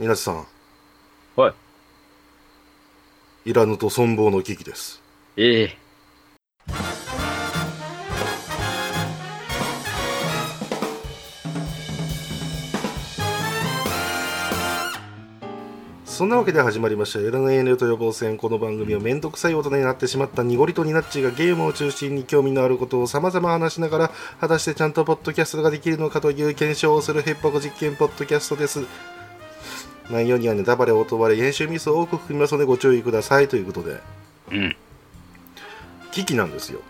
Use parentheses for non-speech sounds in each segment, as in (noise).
皆さん。はい。らぬと存亡の危機です。ええ。そんなわけで始まりました LNN と予防戦この番組はめんどくさい大人になってしまった濁りとニナッチがゲームを中心に興味のあることを様々話しながら果たしてちゃんとポッドキャストができるのかという検証をするヘッポコ実験ポッドキャストです内容にはネタバレ音バレ編集ミスを多く含みますのでご注意くださいということで。うん。危機なんですよ。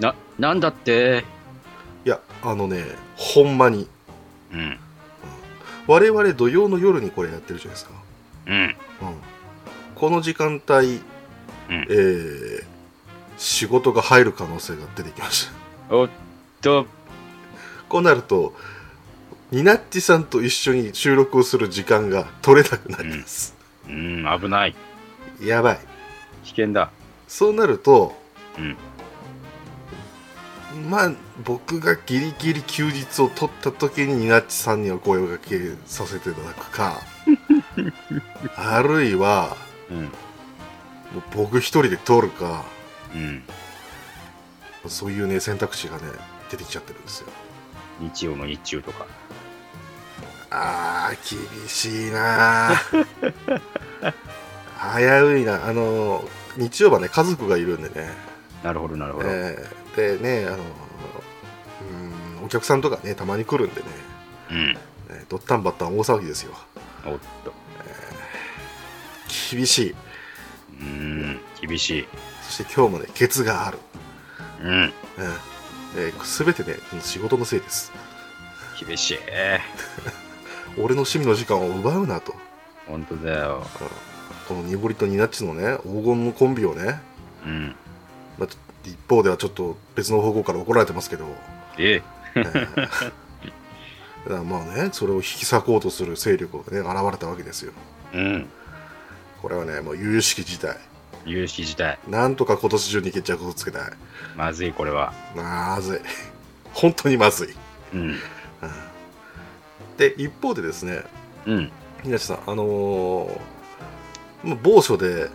ななんだって？いやあのねほんまに。うん。我々土曜の夜にこれやってるじゃないですか。うん。うん。この時間帯、うん。えー仕事が入る可能性が出てきました。おっと。こうなるとニナッチさんと一緒に収録をする時間が取れなくなります、うん。危ない。やばい。危険だ。そうなるとうん。まあ僕がギリギリ休日を取った時にニナッチさんには声をかけさせていただくか (laughs) あるいはうん。もう僕一人で取るかうん。そういうね選択肢がね出てきちゃってるんですよ。日曜の日中とかあー厳しいな。ー (laughs) 危ういな。あの日曜はね家族がいるんでね、なるほどなるほど、えーでねあのうんお客さんとかねたまに来るんでね、うん。えードッタンバッタン大騒ぎですよ。おっと。厳しい。うん厳しい。そして今日もねケツがある、うん。うんえー、全てね仕事のせいです。厳しい俺の趣味の時間を奪うなと。本当だよ。この濁りとニナッチのね黄金のコンビをね、うん。まあ、一方ではちょっと別の方向から怒られてますけど。ええ。ー (laughs) だからまあねそれを引き裂こうとする勢力がね現れたわけですよ。うん。これはねもう有識事態。有識事態。なんとか今年中に決着をつけたい。まずいこれは。まずい。本当にまずい。うんで一方でですねうん。皆さんあのーまあ某所で、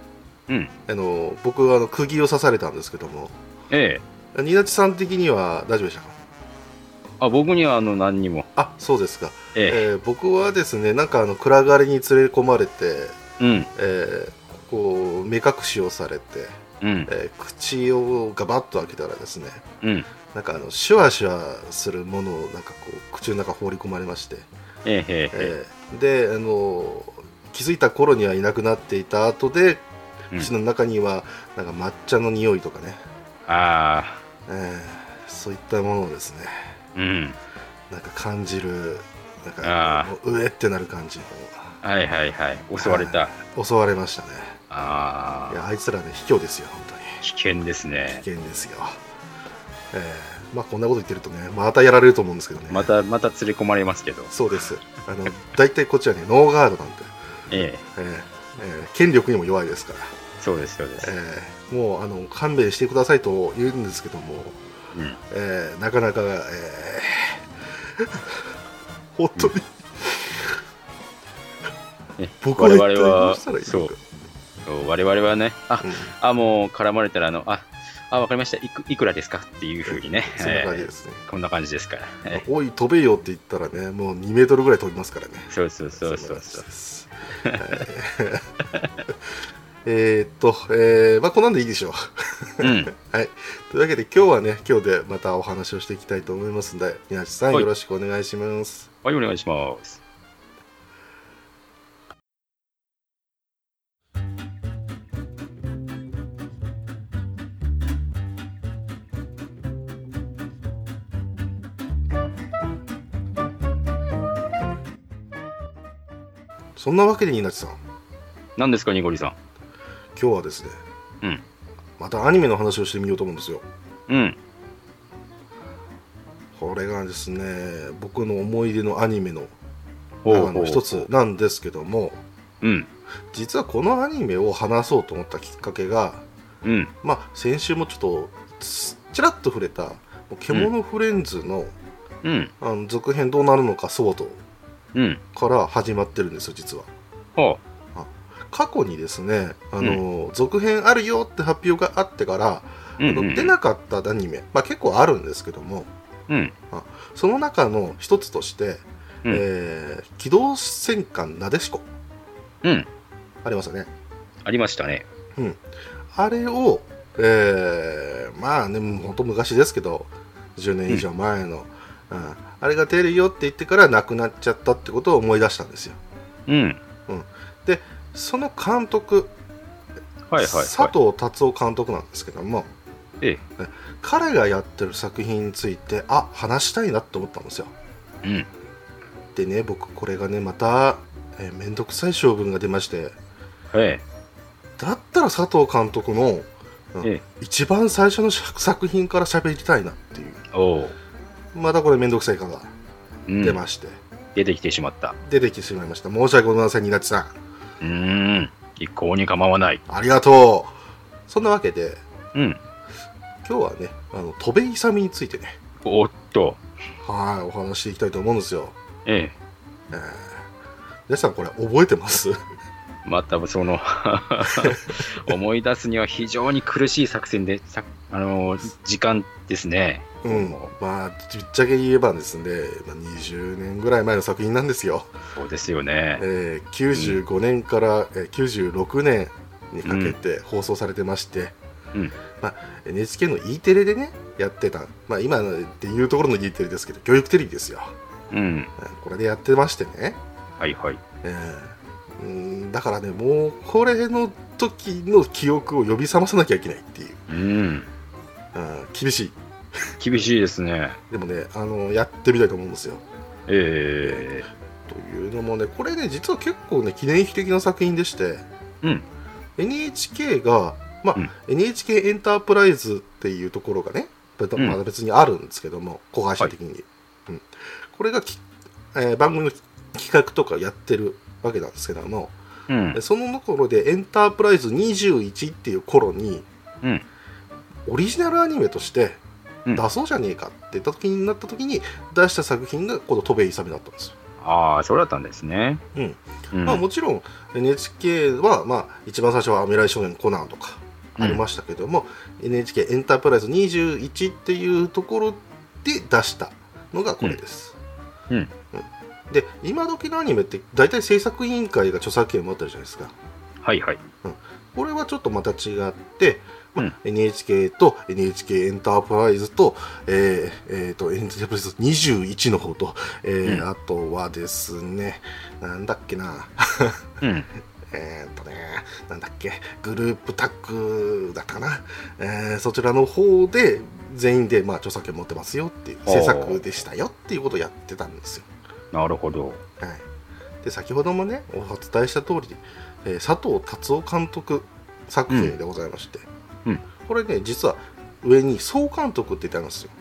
うん。あのー僕はあの釘を刺されたんですけどもええ。ニナチさん的には大丈夫でしたか？あ僕にはあの何にも。あそうですか、ええ。えー僕はですねなんかあの暗がりに連れ込まれて、うん。えーこう目隠しをされて、うん。えー口をガバッと開けたらですねうんなんかあのシュワシュワするものをなんかこう口の中放り込まれまして、えええええーであの気づいた頃にはいなくなっていた後でうん。口の中にはなんか抹茶の匂いとかね、あえーそういったものをですねあうん。なんか感じるなんあかもううえってなる感じはいはいはい。襲われた。の襲われましたね。ああ。いやあいつらね卑怯ですよ本当に。危険ですね。危険ですよ。えーまあこんなこと言ってるとねまたやられると思うんですけどね。またまた連れ込まれますけど。そうです。あの大体こっちはねノーガードなんて、ええ。えーえー権力にも弱いですから。そうですそうです。えーもうあの勘弁してくださいと言うんですけども、うん。えーなかなか、えー (laughs) 本当に、ね僕は一体どうしたらいいのか。我々はねあうん。あもう絡まれたらあのああわかりました。いくいくらですかっていうふうにね。そんな感じですね、えーこんな感じですから、えおい飛べよって言ったらねもう2メートルぐらい飛びますからね。ーそうそうそうそう。そ (laughs) えーっと、えーまあこんなんでいいでしょう。うん。(laughs) はい。というわけで今日はね、今日でまたお話をしていきたいと思いますので、宮地さんはい。よろしくお願いします。はいお願いしますそんなわけで稲地さん、何ですかニゴリさ今日はですね、うん。またアニメの話をしてみようと思うんですよ。んうん。これがですね、僕の思い出のアニメの一つなんですけども、うん。実はこのアニメを話そうと思ったきっかけが、うん。まあ先週もちょっとつちらっと触れた、獣フレンズの,、うん。あの続編どうなるのか騒動うんから始まってるんですよ、実は。ほ過去にですねあの、続編あるよって発表があってから、う。うん、うん。出なかったアニメ、まあ、結構あるんですけどもうん。その中の一つとして、うんえー機動戦艦なでしこうん。ありますよねありましたね。あれを、えーまあね本当昔ですけど10年以上前の、うんあれが出るよって言ってからなくなっちゃったってことを思い出したんですようん。その監督、はいはい、佐はい。藤達夫監督なんですけどもえ彼がやってる作品についてあ話したいなって思ったんですよえ。うん。でね僕これがねまたえーめんどくさい性分が出ましてえだったら佐藤監督の、うんえ。え一番最初の作品から喋りたいなっていうえ。おう。またこれめんどくさい感がうん。出まして、出てきてしまった。出てきてしまいました申し訳ございませんニナチさんうーん。一向に構わない。ありがとうそんなわけでうん。今日はねあの戸辺勇についてねおっと。はいお話していきたいと思うんですよええ。えー皆さんこれ覚えてます？またその (laughs) 思い出すには非常に苦しい作戦で、さあの時間ですね。うん。まあぶっちゃけ言えばですね、まあ、20年ぐらい前の作品なんですよ、そうですよね。えー95年から、えー96年にかけて放送されてまして、うん。まあ、NHK の E テレでねやってた、まあ、今っていうところの E テレですけど教育テレビですよ、うん。うんこれでやってましてね、はいはい。えーうんだからねもうこれの時の記憶を呼び覚まさなきゃいけないっていう、うん。うん厳しい厳しいですね。でもねあのやってみたいと思うんですよえというのもねこれね実は結構ね記念碑的な作品でしてえうん。NHK が、まあうん NHK エンタープライズっていうところがねま別にあるんですけども、子会社的に、うん、これがき、えー番組の企画とかやってるわけなんですけども、うんで。そのところでエンタープライズ21っていう頃にうん。オリジナルアニメとしてうん出そうじゃねえかって言った時になった時に出した作品がこの戸辺勇だったんですよ、ああ、そうだったんですね。うん。うん。まあ、もちろん NHK は、まあ、一番最初は「未来少年コナン」とかうんありましたけども、NHK エンタープライズ21っていうところで出したのがこれです、うん。うん。で今時のアニメって大体制作委員会が著作権を持ってるじゃないですか。はいはい。これはちょっとまた違って、まあうん。NHK と NHK エンタープライズと,、えーえーとエンタープライズ21の方と、えーうん。あとはですねなんだっけな。うん。(laughs) えーっとね、なんだっけ、グループタッグだかな、えーそちらの方で全員で、まあ、著作権持ってますよっていう、制作でしたよっていうことをやってたんですよ。なるほど。はい、で先ほどもね、お伝えした通り、えー佐藤達夫監督作品でございまして、うんうんこれね、実は上に総監督って言ってあるんですよ。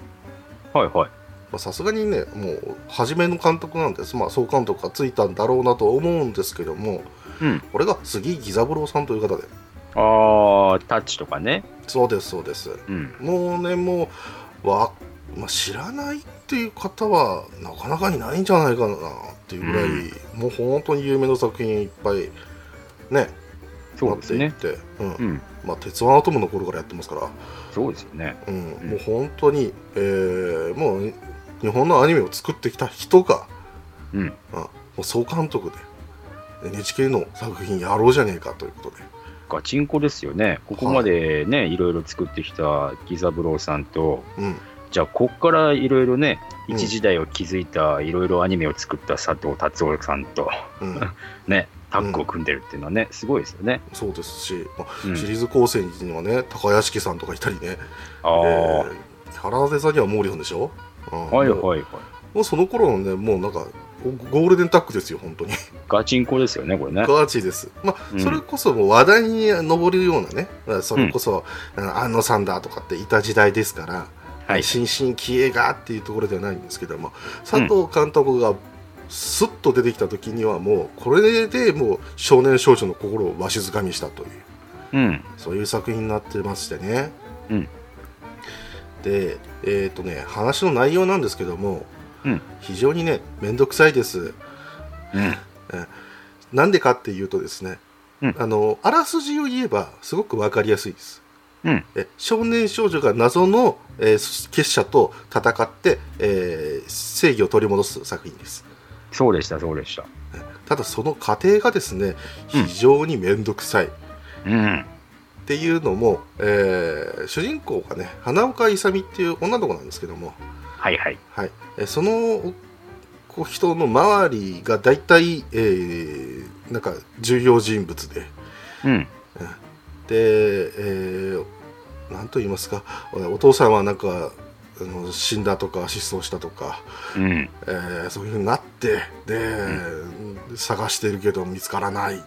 はいはい。まあさすがにね、もう初めの監督なんです、まあ、総監督がついたんだろうなと思うんですけども、うん。これが杉義三郎さんという方で、ああ、タッチとかね。そうです、そうです。うん。もうね、もう、わまあ、知らないっていう方はなかなかいないんじゃないかなっていうぐらい、もう本当に有名な作品いっぱいね、そうですねなっ。ていって、うんうん。まあ、鉄腕アトムの頃からやってますから、そうですよね。うんんもう本当に、えーもう日本のアニメを作ってきた人が、うん。うんもう総監督で NHK の作品やろうじゃねえかということで、ガチンコですよね。ここまでね、いろいろ作ってきたギザブローさんと、うん、じゃあ、こっからいろいろね、うん一時代を築いたいろいろアニメを作った佐藤達夫さんと、うん、(laughs) ね、タッグを組んでるっていうのはね、すごいですよね。そうですし、まあうん。シリーズ構成にはね高屋敷さんとかいたりね。ああ、えー。キャラデザには毛利さんでしょ、うん。はいはいはい。もうその頃のねもうなんかゴゴールデンタッグですよ本当に。ガチンコですよね、これね。ガチです。まあ、うん。それこそもう話題に上るようなねそれこそ、あ安野さんだとかっていた時代ですから、はい。新進気鋭がっていうところではないんですけども佐藤監督がスッと出てきた時にはもうこれでもう少年少女の心をわしづかみしたといううん。そういう作品になってましてね。うんで、えっ、とね、話の内容なんですけども、うん非常にね、めんどくさいです。うん。なんでかっていうとですね、うんあのあらすじを言えばすごく分かりやすいですうん。え少年少女が謎の、えー結社と戦って、えー正義を取り戻す作品ですそうでした、そうでした。ただその過程がですねうん非常に面倒くさい、うん。っていうのも、えー主人公がね花岡勇美っていう女の子なんですけども、はいはい。はい、えーその人の周りが大体、えーなんか重要人物でうん。で、えーなんと言いますかお父さんはなんかあの死んだとか失踪したとか、うん。えーそういうふうになってで、探してるけど見つからない、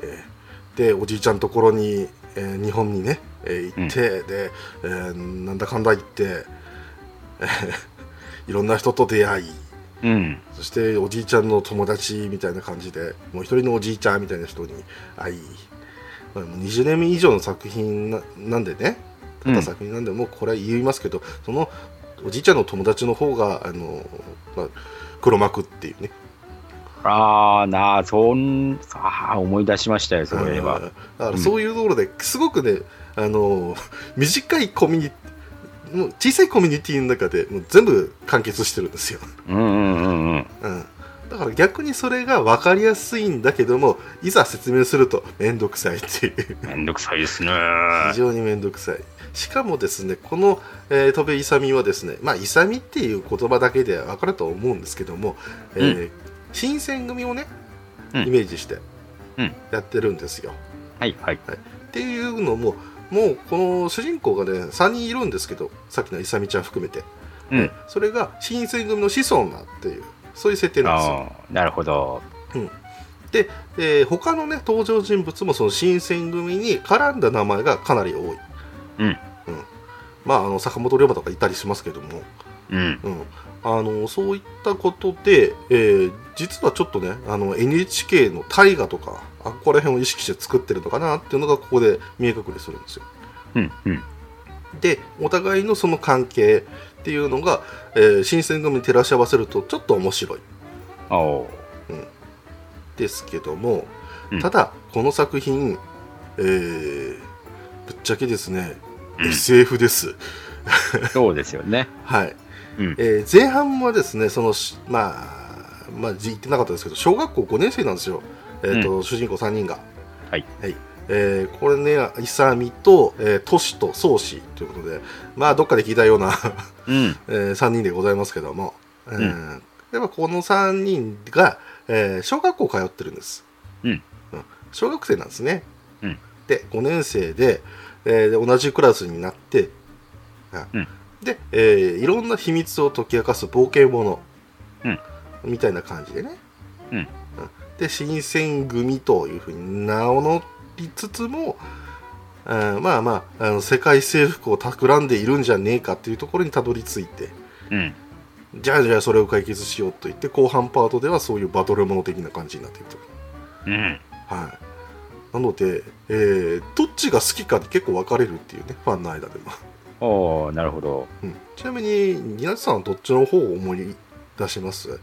えーでおじいちゃんのところに、えー日本にね、えー行って、で、えーなんだかんだ言って、えー (laughs) いろんな人と出会いうん。そしておじいちゃんの友達みたいな感じでもう一人のおじいちゃんみたいな人に会い、まあ、もう20年以上の作品ななんでねたった作品なんで、もうこれは言いますけどそのおじいちゃんの友達の方があの、まあ、黒幕っていうね。ああ、なあ、そん、ああ、思い出しましたよ、そういえば。だからそういうところですごくね、あの短いコミュニもう小さいコミュニティの中でもう全部完結してるんですよ、うんうんうんうん。うん、だから逆にそれが分かりやすいんだけどもいざ説明すると面倒くさいっていう。めんどくさいですね。非常に面倒くさいしかもですねこの、えー、戸部勇美はですねまあ勇美っていう言葉だけで分かると思うんですけども、えー新選組をねうん。イメージしてうん。やってるんですよ、はいはい。っていうのももうこの主人公がね3人いるんですけどさっきの勇美ちゃん含めて、うん。えそれが新選組の子孫だっていうそういう設定なんですよ。なるほど。で、えー他のね登場人物もその新選組に絡んだ名前がかなり多い、うんまああの坂本龍馬とかいたりしますけども、うん。うん、あのそういったことで、えー実はちょっとねあの NHK の大河とかあここら辺を意識して作ってるのかなっていうのがここで見え隠れするんですよ。うんうん。でお互いのその関係っていうのが、えー新選組に照らし合わせるとちょっと面白い。お。おですけども、うん。ただこの作品、えーぶっちゃけですね、うん SF です。ー。そうですよね。(laughs) はい、うん。えー前半はですねそのしまあまあ言ってなかったですけど小学校5年生なんですよ、えーと主人公3人が。はい、えーこれね勇と、えー、トシと宗師ということでまあどっかで聞いたようなうん。(laughs) えー3人でございますけども、えーん。やっぱこの3人が、えー小学校通ってるんです、うん。小学生なんですね、うん。で5年生で,、えーで同じクラスになって、あうん。で、えーいろんな秘密を解き明かす冒険者、うん。みたいな感じでね、うん。で新選組というふうに名を乗りつつもあーまあまああの世界征服を企んでいるんじゃねえかっていうところにたどり着いてうん。じゃあじゃあそれを解決しようと言って後半パートではそういうバトルもの的な感じになっていくと、うん。はい、なので、えーどっちが好きかで結構分かれるっていうねファンの間でも、おおなるほど。うんちなみにニナツさんはどっちの方を思い出します、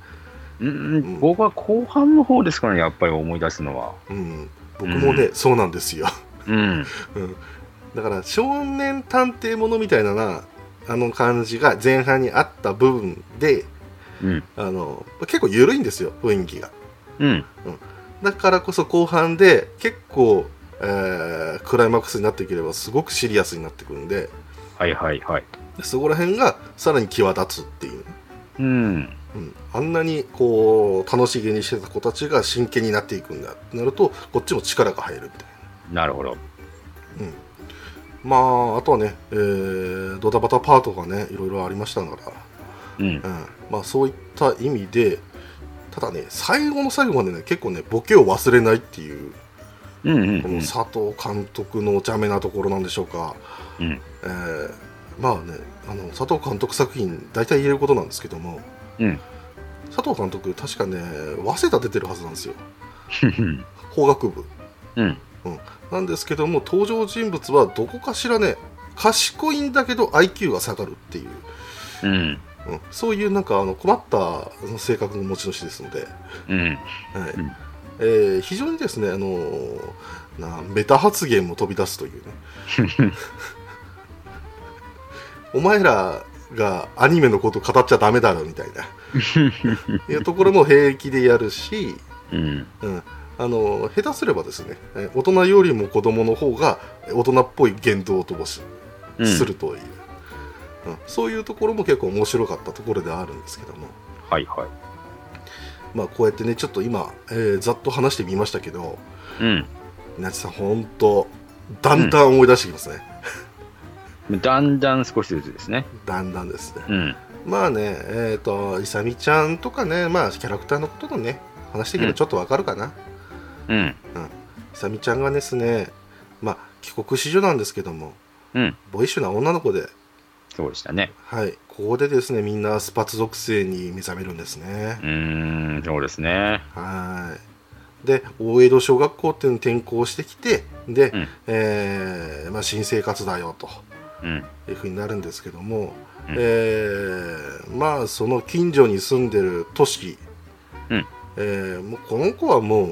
うん、僕は後半の方ですからね、やっぱり思い出すのは。うん、僕もね、そうなんですよ、うん。(laughs) うん、だから少年探偵ものみたいななあの感じが前半にあった部分でうん。あの結構緩いんですよ雰囲気がうん。だからこそ後半で結構、えークライマックスになっていければすごくシリアスになってくるんではいはいはい。そこら辺がさらに際立つっていう、うん。うん、あんなにこう楽しげにしてた子たちが真剣になっていくんだってなるとこっちも力が入るみたいなるほど。な、うん、まああとはね、えードタバタパートがねいろいろありましたから、うんう。んまあ、そういった意味でただね最後の最後までね結構ねボケを忘れないっていううんうんうん。この佐藤監督のお茶目なところなんでしょうか、うん。えーまあねあの佐藤監督作品大体言えることなんですけどもうん。佐藤監督確かね早稲田出てるはずなんですよ (laughs) うん。法学部うん。なんですけども登場人物はどこかしらね賢いんだけど IQ が下がるっていう、うん。うん、そういうなんかあの困った性格の持ち主ですので、うん。はい。うん。えー非常にですね、あのーなメタ発言も飛び出すというね。(laughs) お前らがアニメのこと語っちゃダメだろみたいな。いうところも平気でやるし、うん。うん、あの下手すればですねえ大人よりも子供の方が大人っぽい言動を飛ばしうん。するという、うんそういうところも結構面白かったところではあるんですけども、はいはい。まあ、こうやってねちょっと今、えーざっと話してみましたけどうん。なちさん本当だんだん思い出してきますね、だんだん少しずつですね。だんだんですねうん。まあねえっ、といさみちゃんとかねまあキャラクターのこととね話していけばちょっとわかるかな、うん。いさみちゃんがですねまあ帰国子女なんですけどもうん。ボイッシュな女の子でそうでしたね。はい。ここでですねみんなスパツ属性に目覚めるんですね。う、ーん、そうですね。はい。で大江戸小学校っていうのに転校してきてで、うん。えーまあ、新生活だよとうん。いうふうになるんですけども、うん。えーまあその近所に住んでる都市、うん。えーもうこの子はもう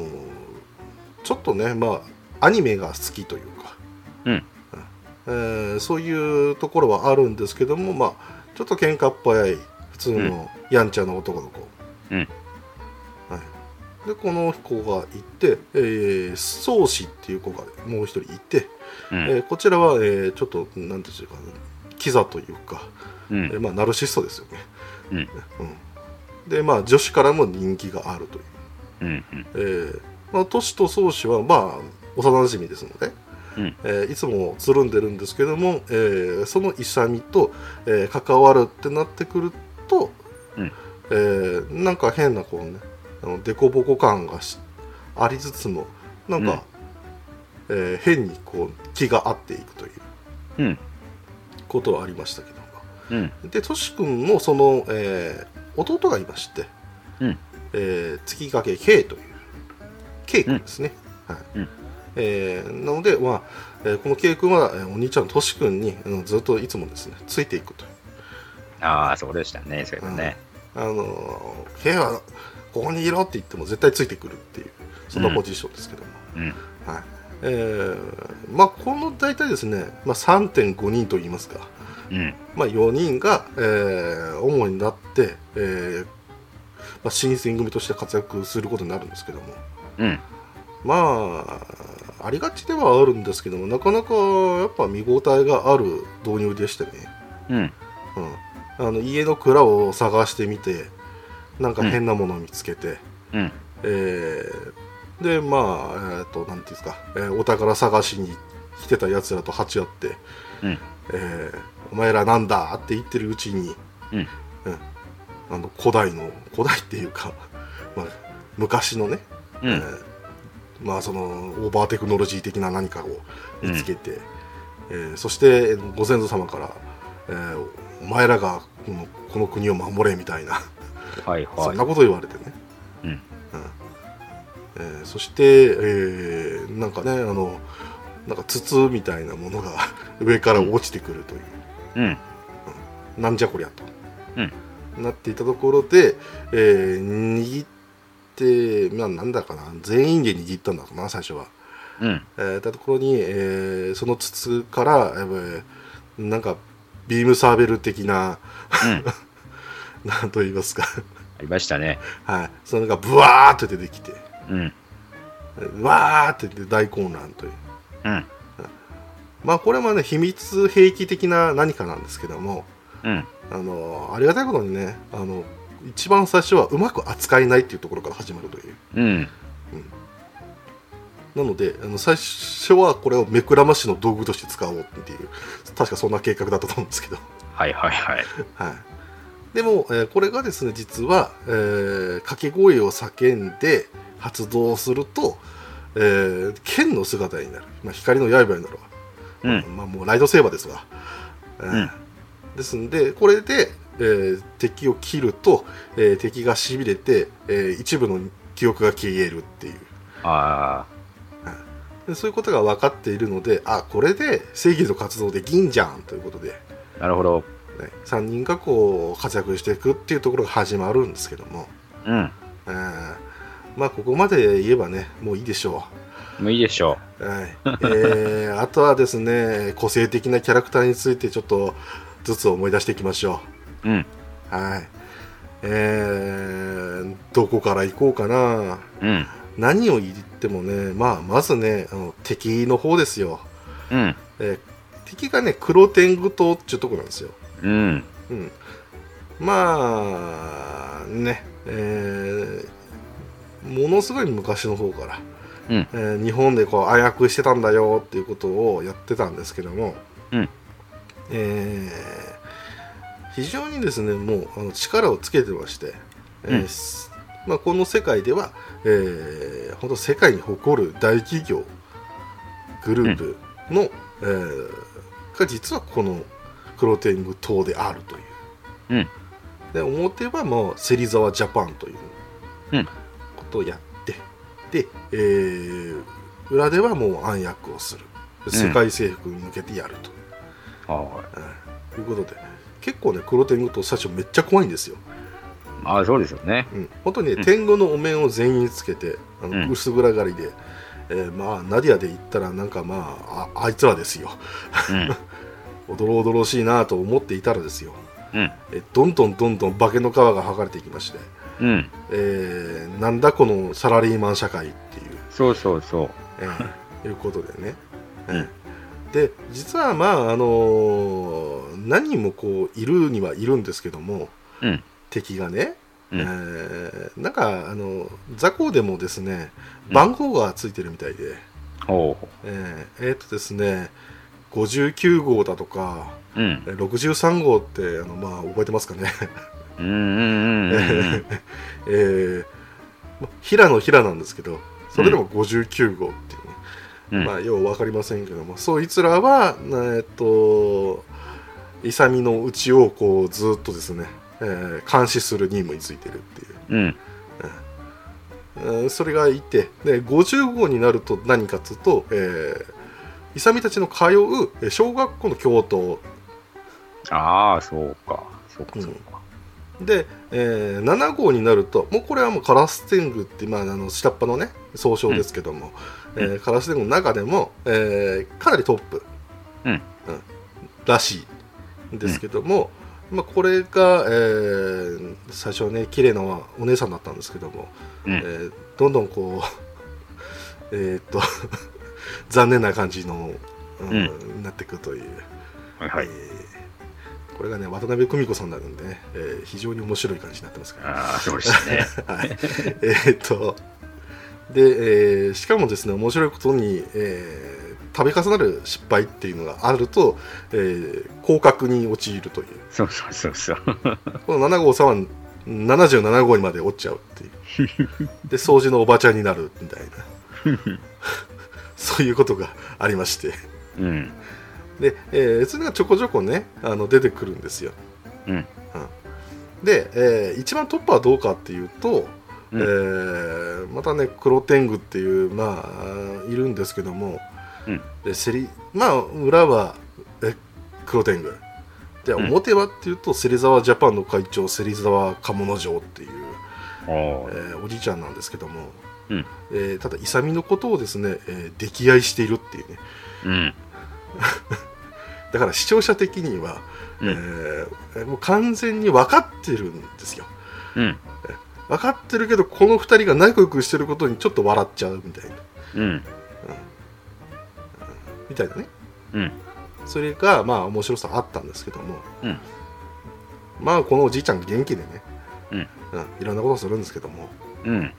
ちょっとねまあアニメが好きというか、うんえーそういうところはあるんですけどもまあちょっと喧嘩っ早い普通のやんちゃな男の子、うん。はい、でこの子がいて、えー、宗師っていう子がもう一人いて、うん。えーこちらは、えーちょっとなんていうかなキザというか、うん。えーまあ、ナルシストですよね、うん。うん、でまあ女子からも人気があるという、うん。うん。えーまあ、トシと宗師はまあ幼馴染ですので、うん。えーいつもつるんでるんですけども、えーその勇と、えー関わるってなってくると、うん。えーなんか変なこうねあのデコボコ感がしありつつもなんか、えー変にこう気が合っていくといううん。ことはありましたけども。うん。でトシ君のその、えー弟がいまして、うん。えー月影 K という K 君ですね、はい。うんえーなので、まあえーこの K 君は、えーお兄ちゃんのトシ君に、うんずっといつもですねついていくというああ、そうでしたね。そういえばね。あのー K はここにいろって言っても絶対ついてくるっていうそんなポジションですけども、うん。はいえーまあこの大体ですね、まあ、3.5人といいますか、うん。まあ、4人が、えー主になって、えーまあ、新選組として活躍することになるんですけどもうん。まあありがちではあるんですけどもなかなかやっぱ見応えがある導入でしてね、うん。うん、あの家の蔵を探してみてなんか変なものを見つけて、うん。えーでまあえっ、となんていうんですか、えーお宝探しに来てたやつらと鉢合って、うん。えーお前らなんだって言ってるうちに、うん。あの古代の古代っていうか、まあ、昔のね、うんえーまあそのオーバーテクノロジー的な何かを見つけて、えーそしてご先祖様から、えーお前らがこのこの国を守れみたいな、はいは (laughs) そんなこと言われてね、い。うん。えーそして、えーなんかねあのなんか筒みたいなものが (laughs) 上から落ちてくるという、うん。なんじゃこりゃと、うん。なっていたところで、えー握って、まあ、なんだかな全員で握ったんだかな最初は。うん。えー、たところに、えーその筒から、えーなんかビームサーベル的なうん。(laughs) なんと言いますかありましたね。はいそれがブワーッと出てきてうん。うわーって言って大混乱といううん。まあこれはね秘密兵器的な何かなんですけどもうん。あのありがたいことにねあの一番最初はうまく扱えないっていうところから始まるという。うん。なのであの最初はこれを目くらましの道具として使おうっていう確かそんな計画だったと思うんですけど。はいはいはい。はい、でも、えーこれがですね実は、えー掛け声を叫んで発動すると、えー剣の姿になる、まあ、光の刃になるわ、うん。まあ、もうライトセーバーですわ、えー。うん。ですんでこれで、えー敵を切ると、えー敵がしびれて、えー一部の記憶が消えるっていう。あでそういうことが分かっているのであこれで正義の活動できんじゃんということで、あ、なるほど。ね、3人がこう活躍していくっていうところが始まるんですけども、うん。えーまあここまで言えばねもういいでしょもういいでしょう、はい。えー、あとはですね個性的なキャラクターについてちょっとずつ思い出していきましょう。うん。うはいえー、どこから行こうかなうん。何を言ってもね、まあ、まずねあの敵の方ですよ、うん。えー敵がね黒天狗島っていうとこなんですようん。うん、まあね、えーものすごい昔の方から、うんえー日本でこう暗躍してたんだよっていうことをやってたんですけども、うんえー非常にですねもうあの力をつけてまして、えーうん。すまあ、この世界では、えー本当世界に誇る大企業グループの、えーが実はこの黒天狗島であるという。うん。で表はもう芹沢ジャパンといううん。ことをやって、で、えー裏ではもう暗躍をする。世界征服に向けてやると、はうんいうことで結構ね黒天狗と最初めっちゃ怖いんですよ、い。ああ、そうですよね。うん、本当にね、うん天狗のお面を全員つけてあの、うん薄暗がりで、えーまあナディアで言ったらなんかまあああいつらですようん。(laughs) おどろおどろしいなと思っていたらですようん。えどんどんどんどん化けの皮が剥がれていきましてうん。えーなんだこのサラリーマン社会っていう、そうそうそう。えーいうことでね、うんえーで実はまああのー何人もこういるにはいるんですけどもうん。敵がね、うんえーなんかあの雑魚でもですね番号がついてるみたいで、ほえーえーっとですね59号だとかう。うん。えー63号ってあの、まあ、覚えてますかね？うんうんうんうんうん。(laughs) えーま平の平なんですけどそれでも59号ってまあよう分かりませんけども。そいつらはえーっと勇のうちをこうずっとですね、えー監視する任務についてるっていう。うん。えーそれがいてで50号になると何かっつうと、えー、勇たちの通うえー小学校の教頭。ああ、そうか。そうか、そうか。で、えー7号になるともうこれはもうカラス天狗って、まあ、あの下っ端のね総称ですけども、うんえーカラス天狗の中でも、えーかなりトップ、うん。らしいんですけども、まあ、これが、えー最初はね綺麗なお姉さんだったんですけども、うん。えーどんどんこう (laughs) えーっと (laughs) 残念な感じの、うんなっていくという、はいはい。えーこれがね渡辺久美子さんになるんでね、えー非常に面白い感じになってますから、ああ、そうでしたね。(laughs) はい、えーっとで、えーしかもですね面白いことに、えー度重なる失敗っていうのがあると、えー降格に陥るというそうそうそうそう。(laughs) この7号さんは77号にまで落ちちゃうっていう (laughs) で掃除のおばちゃんになるみたいな (laughs) そういうことがありましてうん。で、えーそれがちょこちょこねあの出てくるんですようん。で、えー一番トップはどうかっていうと、うん。えーまたね黒天狗っていうまあいるんですけども、うん。でセリまあ裏はえ黒天狗。でうん。表はっていうと芹沢ジャパンの会長芹沢鴨之丞っていう、えーおじいちゃんなんですけども、うん。えーただ勇のことをですね、えー溺愛しているっていうね。うん。だから視聴者的には、うん。えーもう完全に分かってるんですよ。うん。分かってるけどこの2人が仲良くしてることにちょっと笑っちゃうみたいな。うん。みたいなね。うん。それがまあ面白さあったんですけども、うん。まあこのおじいちゃん元気でね、うん。うん。いろんなことするんですけども。うん。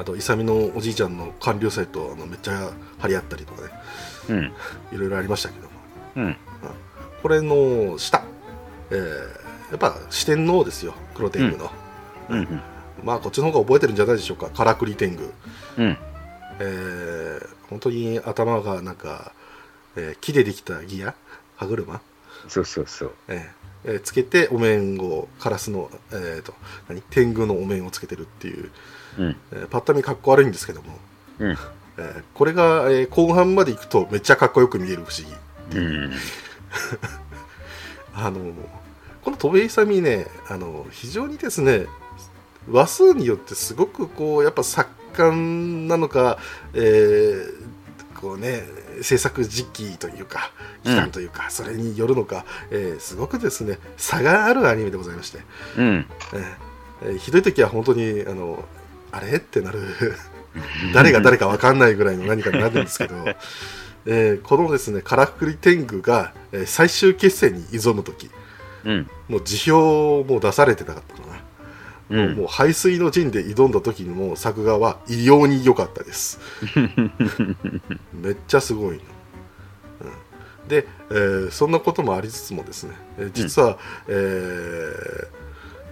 あと勇のおじいちゃんの官僚祭とあのめっちゃ張り合ったりとかね。うん。いろいろありましたけども。うん。これの下、えーやっぱ四天王ですよ。黒天狗の、うん。まあこっちの方が覚えてるんじゃないでしょうかからくり天狗うん。えー本当に頭がなんか、えー木でできたギア？歯車、そうそうそう。えーえーつけてお面をカラスの、えー、と何？天狗のお面をつけてるっていう、うん。えーパッと見かっこ悪いんですけども、うん。えーこれが、えー後半までいくとめっちゃかっこよく見える不思議うん。(laughs) あのこの戸部勇ねあの非常にですね話数によってすごくこうやっぱ作間なのか、えーこうね制作時期というか期間というか、それによるのか、えーすごくですね差があるアニメでございまして、うん。えーえーひどい時は本当にあのあれ？ってなる (laughs) 誰が誰か分かんないぐらいの何かになるんですけど、(laughs) えーこのですね「からくり天狗が」えー最終決戦に挑む時うん。もう辞表もう出されてなかったかな、うん。もう排水の陣で挑んだ時にもう作画は異様に良かったです。めっちゃすごい。の、うん。で、えーそんなこともありつつもですね、えー実は、えー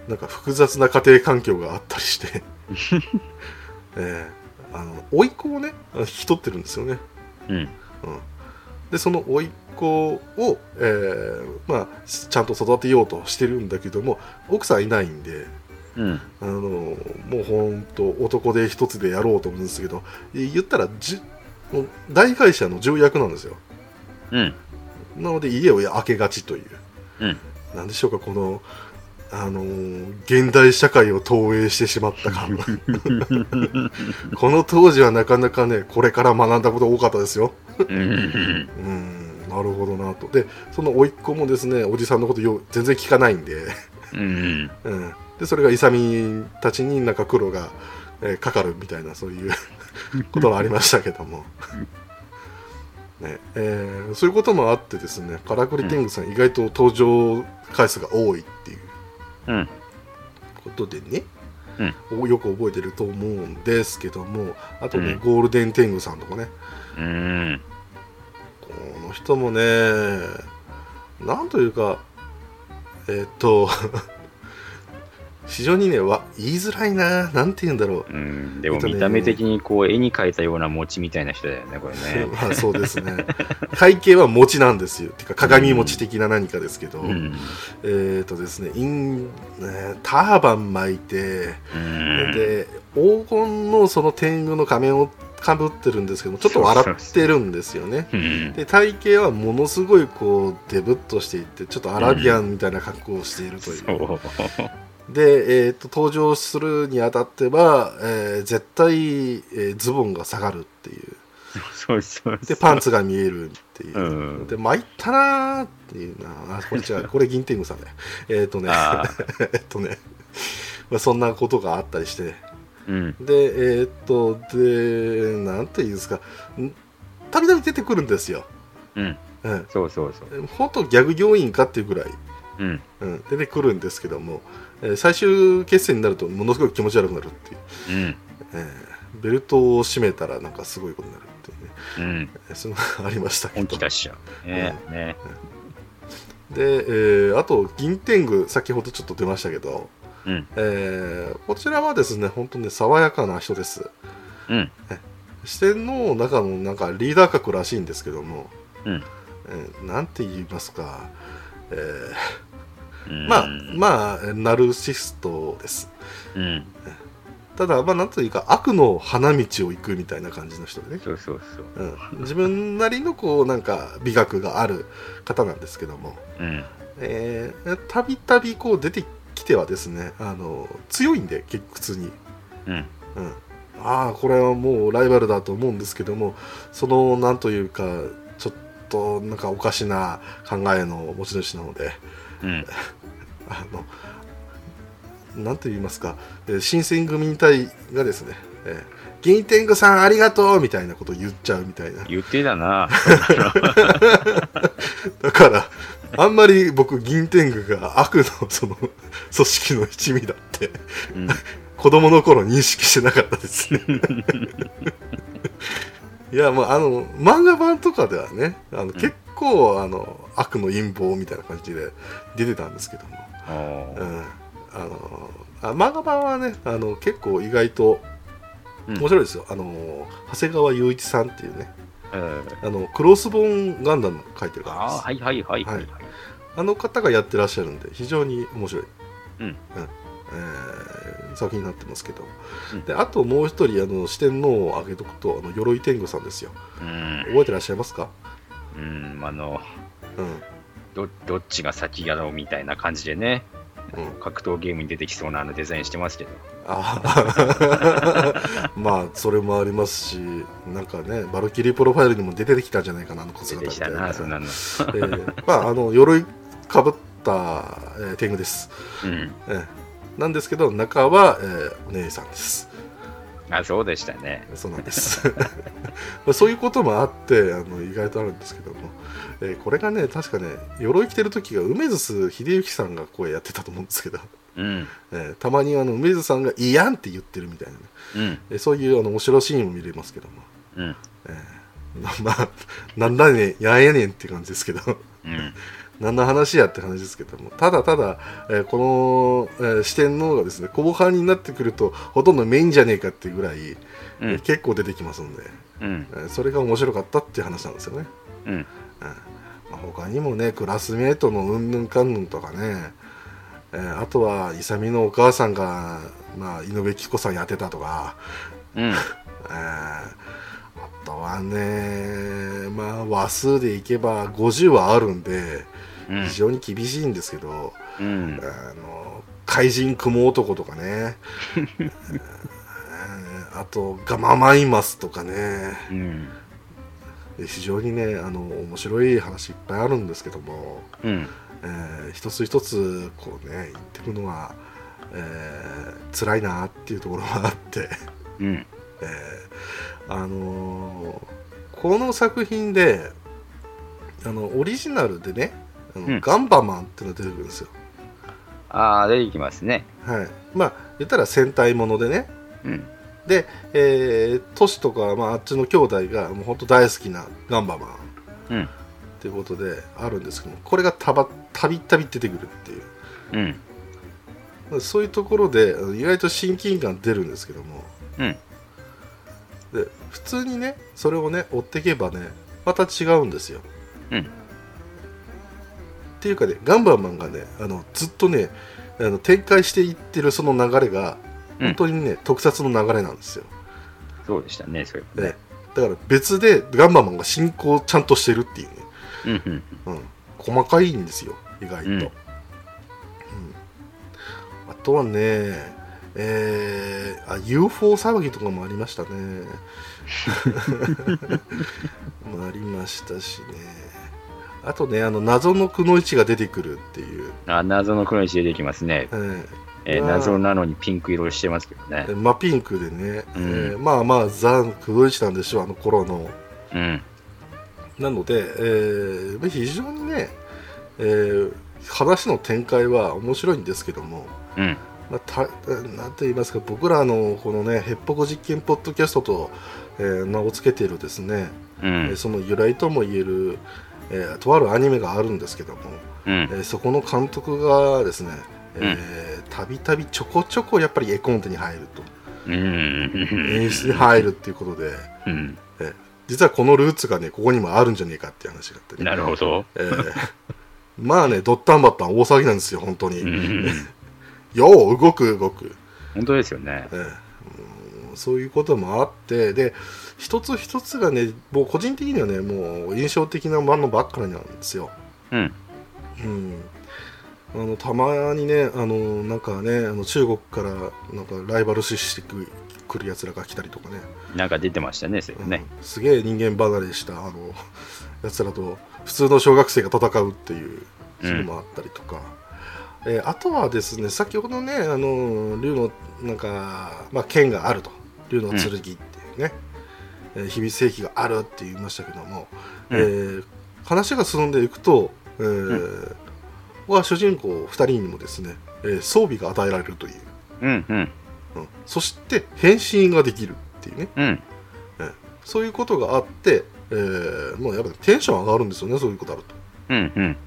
なんか複雑な家庭環境があったりして、(laughs) えーあの甥っ子をね引き取ってるんですよね。うん。でその甥っ子を、えーまあ、ちゃんと育てようとしてるんだけども奥さんいないんでうん。あのもうほんと男で一つでやろうと思うんですけど言ったらじもう大会社の重役なんですよ。うん。なので家を開けがちという、うん。なんでしょうかこのあのー現代社会を投影してしまった感。(laughs) この当時はなかなかねこれから学んだこと多かったですよ。うん。うん。なるほどなと。でその甥っ子もですねおじさんのことよ全然聞かないんで。うん。うん、でそれが勇たちになんか苦労が、えーかかるみたいなそういう (laughs) ことがありましたけども、ねえーそういうこともあってですねカラクリ天狗さん、意外と登場回数が多いっていう。うん。ことでね、およく覚えてると思うんですけどもあとね、うん。ゴールデン天狗さんとかね。うん。この人もねなんというかえーっと (laughs) 非常にねわ言いづらいななんて言うんだろううん。でも見た目的にこう絵に描いたような餅みたいな人だよね、これね。(laughs) まあそうですね背景は餅なんですよてか鏡餅的な何かですけど、うん。えっ、とですねイン、ねターバン巻いて、うん。で黄金のその天狗の仮面をかぶってるんですけどもちょっと笑ってるんですよねうん。で体型はものすごいこうデブっとしていてちょっとアラビアンみたいな格好をしているという、そう。で、えー、と登場するにあたっては、えー絶対、えーズボンが下がるっていう。そうそう。でパンツが見えるっていう、うん。で参ったなーっていうな。あこれ違う (laughs) これ銀天狗さんだよえっ、とね。あ (laughs) えっとね、まあ、そんなことがあったりして。うん。でえっ、とでなんていうんですか。んたびたび出てくるんですよ、うん。うん、そうそうそう。本当ギャグ要員かっていうぐらい、うん。うん、出てくるんですけども、えー最終決戦になるとものすごい気持ち悪くなるっていう、うん。えーベルトを締めたらなんかすごいことになるっていうねうん。えーそのがありましたけ本ど気出しちゃう。ね。ね。で、えーあと銀天狗先ほどちょっと出ましたけど、うん。えーこちらはですね本当に爽やかな人ですうん。四天王の中のなんかリーダー格らしいんですけども、うん。えーなんて言いますか、えーうんまあまあナルシストですうん。ただまあなんというか悪の花道を行くみたいな感じの人でね、そうそうそう。うん、自分なりのこうなんか美学がある方なんですけどもうん。えーたびたびこう出てきてはですねあの強いんで結普通に、うん。うん、ああこれはもうライバルだと思うんですけどもそのなんというかちょっとなんかおかしな考えの持ち主なのでうん。あのなんと言いますか、えー新選組隊がですね、えー、銀天狗さんありがとうみたいなことを言っちゃうみたいな言ってたな。(laughs) だからあんまり僕銀天狗が悪のその組織の一味だってうん。(laughs) 子供の頃認識してなかったですね (laughs) いやもうあの漫画版とかではねあの結構、あの悪の陰謀みたいな感じで出てたんですけども、おうーん、あのあ漫画版はねあの結構意外とうん。面白いですよ、あの長谷川雄一さんっていうね。うんあのクロスボーンガンダム書いてる方です。ああ、はいはいはいはい。はい。あの方がやってらっしゃるんで非常に面白い、うん。えー作品になってますけど、うん。であともう一人あの四天王を挙げとくとあの鎧天狗さんですよ。うん。覚えてらっしゃいますか、うん。あの、うん、どどっちが先やろうみたいな感じでね。うん格闘ゲームに出てきそうなあのデザインしてますけど。ああ (laughs) まあそれもありますしなんかねバルキリープロファイルにも出てきたんじゃないかなあの小出姿みたいなてきたな、そんなの。えーまああの鎧かぶった、えー天狗です、うん。えーなんですけど中は、えーお姉さんですあ、そうでしたね。そうなんです (laughs) まあそういうこともあってあの意外とあるんですけども、えーこれがね確かね鎧着てる時が梅津秀幸さんが声やってたと思うんですけど、うん。えーたまにあの梅津さんが「いやん」って言ってるみたいなね、うん。えーそういうあの面白いシーンも見れますけどもうん。まあなんだねんやんやねんって感じですけどうん。何の話やって話ですけどもただただ、えーこの、えー四天王がですね後半になってくるとほとんどメインじゃねえかっていうぐらい、うえーん。結構出てきますんで、うん。えーそれが面白かったっていう話なんですよね、うん。まあ、他にもねクラスメートのうんぬんかんぬんとかね、えーあとは勇のお母さんが、まあ、井上貴子さんやってたとか、うん。(laughs) えーあとはねまあ話数でいけば50はあるんでうん非常に厳しいんですけど、うん。あの怪人雲男とかね (laughs) えーあとガママイマスとかねうん。非常にねあの面白い話いっぱいあるんですけども、うん。えー一つ一つこうね言っていくのは、えー辛いなっていうところがあって、うん。えーあのーこの作品であのオリジナルでねあの、うんガンバマンっていうのが出てくるんですよああ、出てきますね。はいまあ言ったら戦隊ものでねうん。で、えー、トシとか、まあ、あっちの兄弟がもう本当大好きなガンバマンうん。っていうことであるんですけどもこれがたばたびたび出てくるっていううん。そういうところで意外と親近感出るんですけどもうん。で普通にねそれをね追っていけばねまた違うんですようん。っていうかねガンバマンがねあのずっとねあの展開していってるその流れがうん。本当にね、特撮の流れなんですよ、そうでしたね、それもね。ね。だから別でガンバマンが進行ちゃんとしてるっていうね、うん。うん。うん、細かいんですよ意外と、うん。うん。あとはねえー、あ UFO 騒ぎとかもありましたね。(laughs) (laughs) もありましたしねあとねあの謎のくのいちが出てくるっていう、あ、謎の黒石出てきますね。えー謎なのにピンク色してますけどね。真ピンクでね、うんえーまあまあザ・くのいちなんでしょうあの頃のうん。なので、えー非常にね、えー話の展開は面白いんですけども、うん。まあ、たなんて言いますか僕らのこのねヘッポコ実験ポッドキャストと、えー名を付けているですね、うえーん。その由来とも言える、えーとあるアニメがあるんですけども、うんえ。ーそこの監督がですねえーたびたびちょこちょこやっぱり絵コンテに入るとうん。演出に入るっていうことで、うん。えー実はこのルーツがねここにもあるんじゃねえかっていう話があってねなるほど。えーまあねドッタンバッタン大騒ぎなんですよ本当に、うん。よう動く動く、本当ですよね。えーうんそういうこともあってで一つ一つがねもう個人的にはねもう印象的なものばっかりなんですよ、うん。うん、あのたまにねあのなんかねあの中国からなんかライバル視してくくるやつらが来たりとかね。なんか出てましたね、それね。うん。すげえ人間離れしたあのやつらと普通の小学生が戦うっていうそういうのもあったりとか、えーあとはですね先ほどねあの竜のなんか、まあ、剣があると。竜の剣っていうね、えー秘密兵器があるって言いましたけども、うんえー話が進んでいくと、えーは主人公2人にもですね、えー装備が与えられるという、うん。うん。うんそして変身ができるっていうねうん。そういうことがあって、えーもうやっぱりテンション上がるんですよねそういうことあると。うん。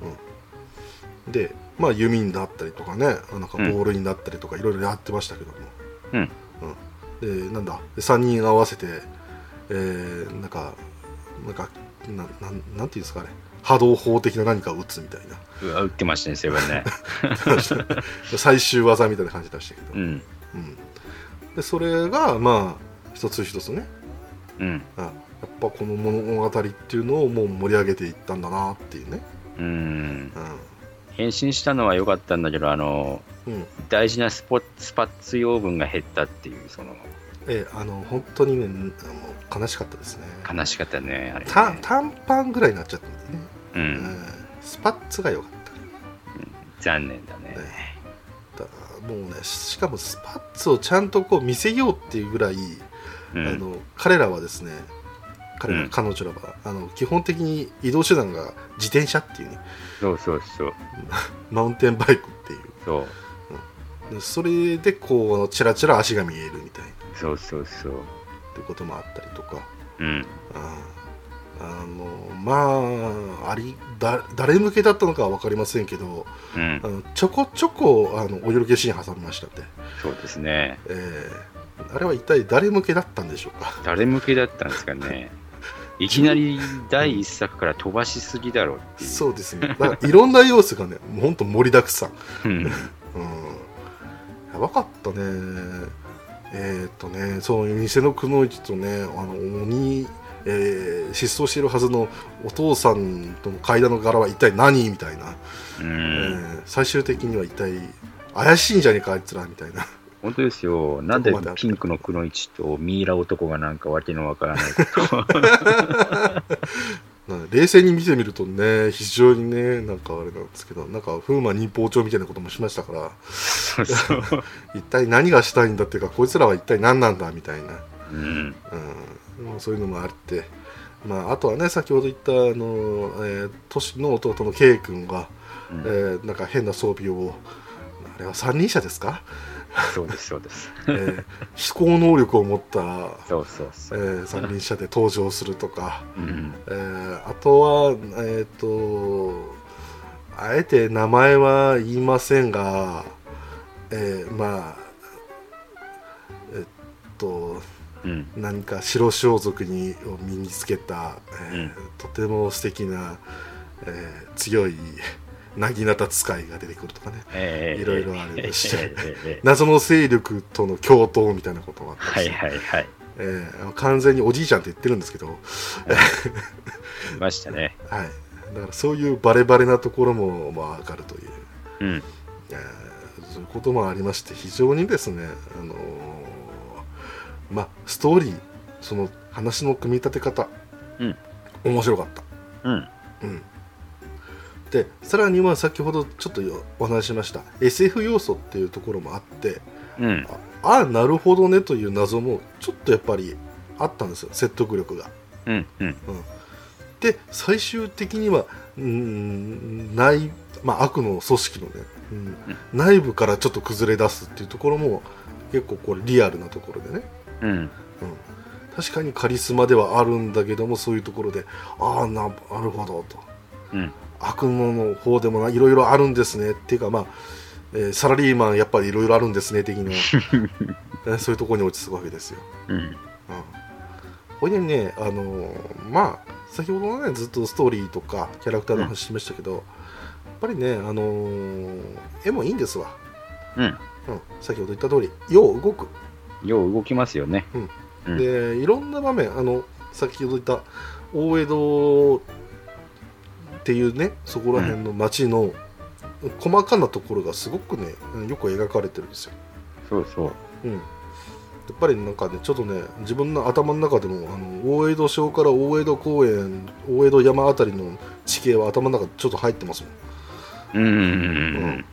うん。でまあ弓になったりとかねなんかボールになったりとかいろいろやってましたけども、うんうんでなんだで3人合わせて、えーなんかなんかななんなんていうんですかね波動砲的な何かを打つみたいなうわ、打ってましたね、それはね。最終技みたいな感じでしたけど、うん。うんでそれがまあ一つ一つねうん。あやっぱこの物語っていうのをもう盛り上げていったんだなっていうね、うん。うん、変身したのは良かったんだけど、あの、うん大事なスポスパッツ養分が減ったっていう、その、ええあの本当にねもう悲しかったですね。悲しかったね、あれ、ね。た短パンぐらいになっちゃったんでね、う、うんんスパッツが良かった。残念だね。だもうねしかもスパッツをちゃんとこう見せようっていうぐらい、うん、あの彼らはですね彼ら、うん。彼女らはあの基本的に移動手段が自転車っていうね。そうそうそう。(laughs) マウンテンバイクっていう。そう。でそれでこうチラチラ足が見えるみたいなっそうそうそう。てこともあったりとかうん。ああのまあありだ誰向けだったのかは分かりませんけどうんあ。のちょこちょこあのお色気シーン挟みましたって、そうですね。えーあれは一体誰向けだったんでしょうか？誰向けだったんですかね。(laughs) いきなり第一作から飛ばしすぎだろうっていう。そうですねだからいろんな要素がねもうほんと盛りだくさんうん。うんやばかったね。えーっとねそう偽のくのいちとねあの鬼、えー失踪しているはずのお父さんとの階段の柄は一体何？みたいな、うえん。ー最終的には一体怪しいんじゃねえかあいつらみたいな。本当ですよ。なんでピンクのくのいちとミイラ男がなんかわけのわからないこと (laughs) 冷静に見てみるとね非常にねなんかあれなんですけどなんか風魔忍法帳みたいなこともしましたから。(laughs) 一体何がしたいんだっていうかこいつらは一体何なんだみたいな。うん。うん、まあそういうのもあって、まあ、あとはね先ほど言ったあの、えー、トシの弟の K 君が、うん。えーなんか変な装備をあれは三輪車ですか、そうです、そうです。えー飛行能力を持った、そうそうそえう。ー三輪車で登場するとか、うん。えーあとはえっ、とあえて名前は言いませんが、えーまあえっとうん。何か白装束にを身につけた、えーうんとても素敵な、えー強いなぎなた使いが出てくるとかね。ええ。いろいろありましてええええ。ええ謎の勢力との共闘みたいなことがあったはいはいはい。えー完全におじいちゃんって言ってるんですけど、い。ましたね。(laughs) はい、だからそういうバレバレなところもまあ上がるという、うん。えーそういうこともありまして非常にですね、あのーまあストーリーその話の組み立て方、うん。面白かった。うん。うん、でさらには先ほどちょっとお話ししました SF 要素っていうところもあってうん。ああなるほどねという謎もちょっとやっぱりあったんですよ説得力が。うん。うん。で最終的にはうーん内、まあ、悪の組織のね、うん内部からちょっと崩れ出すっていうところも結構これリアルなところでね、うん。うん、確かにカリスマではあるんだけどもそういうところでああななるほどとうん。悪魔の方でもないろいろあるんですね。っていうかまあ、えーサラリーマンやっぱりいろいろあるんですね的な、(laughs) ねそういうところに落ち着くわけですよ。うん。うん、これでね、あのーまあ先ほどのねずっとストーリーとかキャラクターの話しましたけど、やっぱりね、あのー絵もいいんですわ、うん。うん、先ほど言った通りよう動く、よう動きますよね。うん。でいろんな場面あの先ほど言った大江戸っていうねそこら辺の街の細かなところがすごくねよく描かれてるんですよ。そうそう。うん、やっぱりなんかねちょっとね自分の頭の中でもあの大江戸省から大江戸公園大江戸山あたりの地形は頭の中にちょっと入ってますもん。うん。うん。うん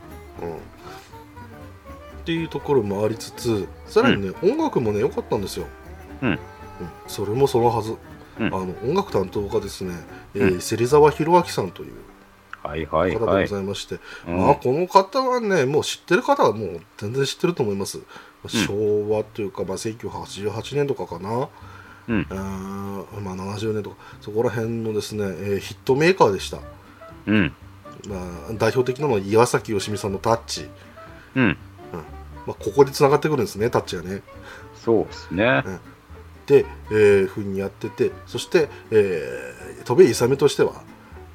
っていうところもありつつさらにね、音楽もね良かったんですよ。うんそれもそのはず、うん。あの音楽担当がですね、えーうん。芹沢弘明さんというはいはい方ではい。ございまして、うん。まあ、この方はねもう知ってる方はもう全然知ってると思います、ん。昭和というか、まあ、1988年とかかな、うん。あーまあ、70年とか。そこら辺のですね、えーヒットメーカーでした、うん。まあ、代表的なのは岩崎良美さんの「タッチ。うん。」まあ、ここでつながってくるんですねタッチがね。そうですね。で、えー、ふうにやっててそして、えー、勇としては、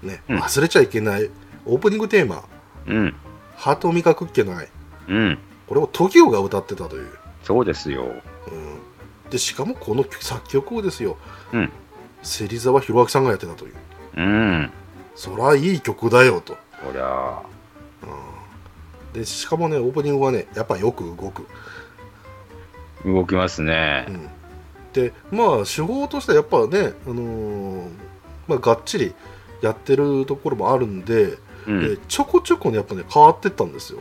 ね、うん忘れちゃいけないオープニングテーマうん。「ハートを味覚っけない」うん。これを TOKIO が歌ってたという、そうですよ。うん、でしかもこの作曲をですようん。芹沢弘明さんがやってたといううん。そらいい曲だよと、こりゃ、でしかもねオープニングはねやっぱよく動く、動きますねう。ん、でまあ手法としてはやっぱね、あのーまあ、がっちりやってるところもあるんで、うん。でちょこちょこねやっぱね変わってったんですよ。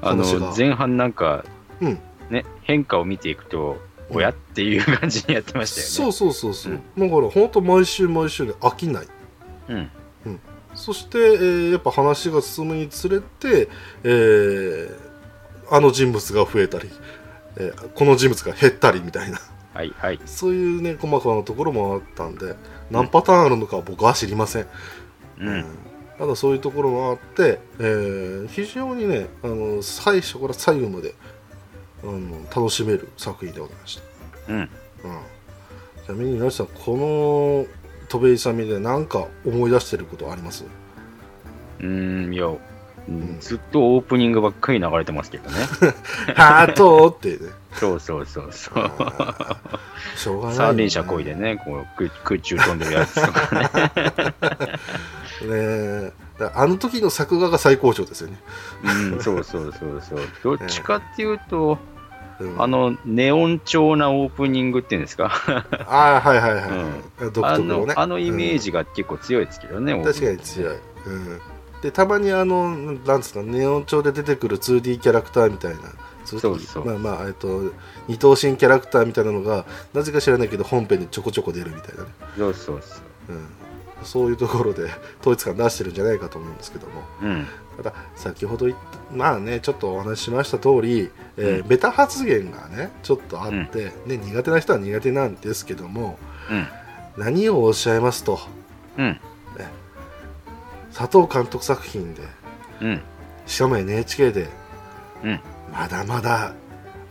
あの前半なんか、うん。ね、変化を見ていくと、うん。おや？っていう感じにやってましたそうよそうそうそう、だから本当毎週毎週で飽きない。ね。そして、えーやっぱ話が進むにつれて、えーあの人物が増えたり、えーこの人物が減ったりみたいな。うん、はいはい。そういうね細かなところもあったんで何パターンあるのかは僕は知りません、うん。ただそういうところもあって、えー非常にねあの最初から最後まであの楽しめる作品でございました、うん。うん、ちなみに皆さんこの戸辺勇で何か思い出してることあります？うん、いや、んずっとオープニングばっかり流れてますけどね。(laughs) ハートってね。そうそうそうそう。しょうがないよね、三輪車こいでね、こう空空中飛んでるやつとかね。(laughs) ねあの時の作画が最高潮ですよね、うん、そうそうそうそう。(laughs) どっちかっていうと、うん。あの、ネオン調なオープニングっていうんですか？あーはいはいはい、独あ特のね。のあのイメージが結構強いですけどね、うん。確かに強い、うん、でたまにあのなんですかネオン調で出てくる 2D キャラクターみたいな 2D そうそうまあまあえっと二等身キャラクターみたいなのがなぜか知らないけど本編にちょこちょこ出るみたいなね、そうそうそう。うん、そういうところで統一感出してるんじゃないかと思うんですけどもうん。ただ先ほどまあねちょっとお話ししました通り、えーうんベタ発言がねちょっとあって、ね、苦手な人は苦手なんですけどもうん。何をおっしゃいますとうん。佐藤監督作品でうん。しかも NHK でうん。まだまだ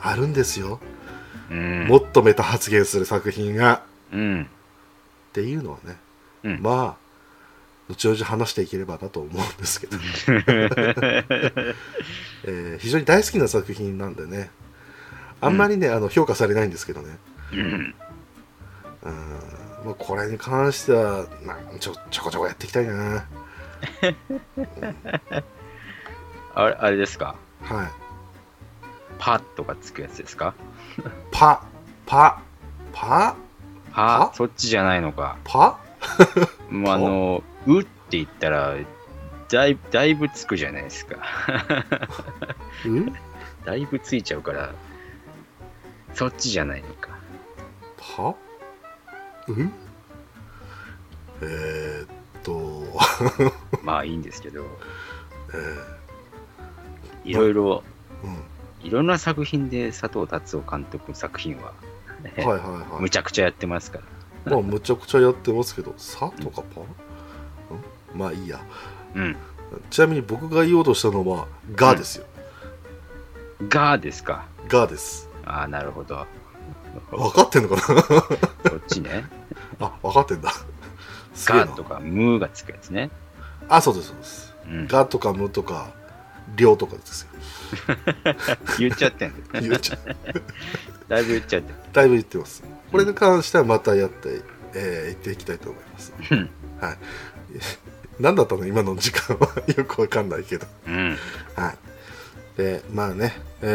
あるんですよ、うん。もっとメタ発言する作品がうん。っていうのはね、うんまあ後々話していければなと思うんですけど、(laughs) えー非常に大好きな作品なんでねあんまりね、あの評価されないんですけどねうん。うんまあ、これに関してはまあちょちょこちょこやっていきたいな (laughs) あれあれですか？はい。パッとかつくやつですか？パパパ？パ？そっちじゃないのか。パ？(laughs) もうあの、(laughs) うって言ったら、だいだいぶつくじゃないですか。うん？だいぶついちゃうから、そっちじゃないのか。パ？うん？えー、っと、(laughs) まあいいんですけど、えいろいろ、ーうん。いろんな作品で佐藤達夫監督の作品は、はいはいはい。むちゃくちゃやってますから。まあむちゃくちゃやってますけど「さ」とか「パ」うん。まあいいや。うん。ちなみに僕が言おうとしたのは「が」ですよ。がですか。「が」です。ああ、なるほど。分かってんのかな？そっちね。あ分かってんだすげえながとかむがつくやつね。あそうですそうですうん「が」とか「む」とか「りょう」とかですよ (laughs) 言っちゃってんの。言っちゃだいぶ言っちゃってだいぶ言ってますこれに関してはまたやって、えー、言っていきたいと思いまする。はい (laughs) 何だったの？今の時間はよくわかんないけどうん。はい。で、まあね、え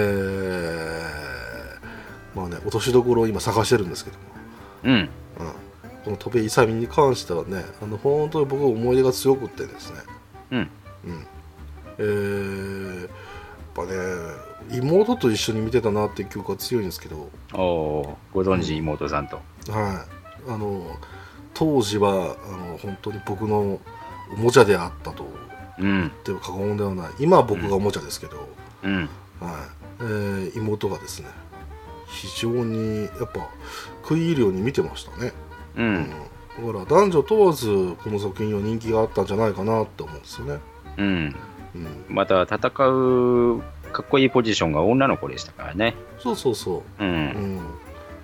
ー、まあね、落としどころを今探してるんですけども、うん。うん、この戸辺勇に関してはね、あの本当に僕思い出が強くってですね、うん。うん。えー、やっぱね、妹と一緒に見てたなっていう記憶が強いんですけど、おご存知妹さんと。はい。あの、当時は、あの、本当に僕のおもちゃであったとうん。言っても過言ではない。今は僕がおもちゃですけど、うん。はいえー妹がですね非常にやっぱ食い入るように見てましたね、う。うんだから男女問わずこの作品は人気があったんじゃないかなって思うんですよね、うん。うん、また戦うかっこいいポジションが女の子でしたからね。そうそうそうう、うんん。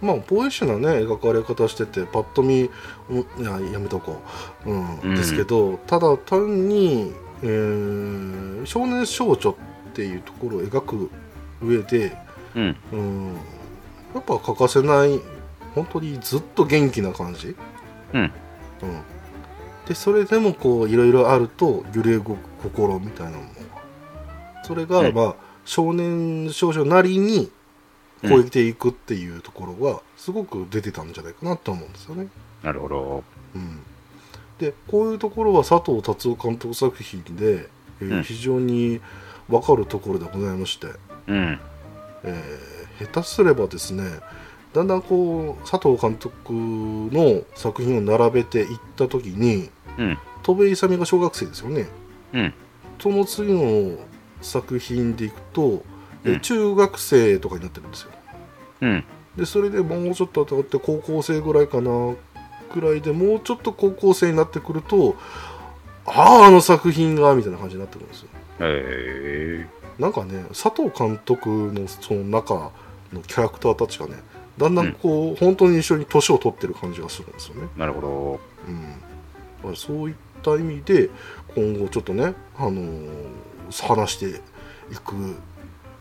まあポエシーなね描かれ方しててパッと見うんいややめとこう、うんうんですけどただ単に、えー少年少女っていうところを描く上でうん。うんやっぱ欠かせない本当にずっと元気な感じ、うん。うん、でそれでもこういろいろあると揺れ動く心みたいなものがそれが、うんまあ少年少女なりに超えていくっていうところがすごく出てたんじゃないかなと思うんですよね。なるほど。うん、でこういうところは佐藤達夫監督作品で、えーうん非常に分かるところでございまして、うん。えー下手すればですねだんだんこう佐藤監督の作品を並べていった時にうん。戸辺勇が小学生ですよねうん。その次の作品でいくと、えーうん中学生とかになってるんですようん。でそれでもうちょっと経って高校生ぐらいかなくらいでもうちょっと高校生になってくるとあああの作品がみたいな感じになってくるんですよへえ。なんかね佐藤監督のその中のキャラクターたちがねだんだんこう、本当に一緒に年を取ってる感じがするんですよね、なるほど。うん、そういった意味で今後ちょっとね、あのー話していく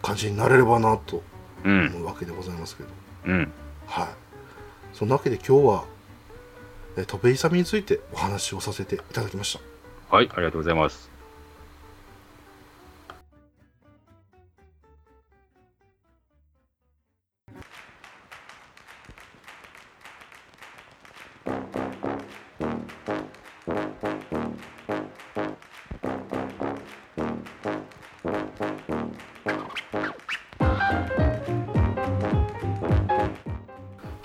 感じになれればなとうん。思うわけでございますけど、うん。はいそんなわけで今日はえー戸辺勇についてお話をさせていただきましたはい、ありがとうございます。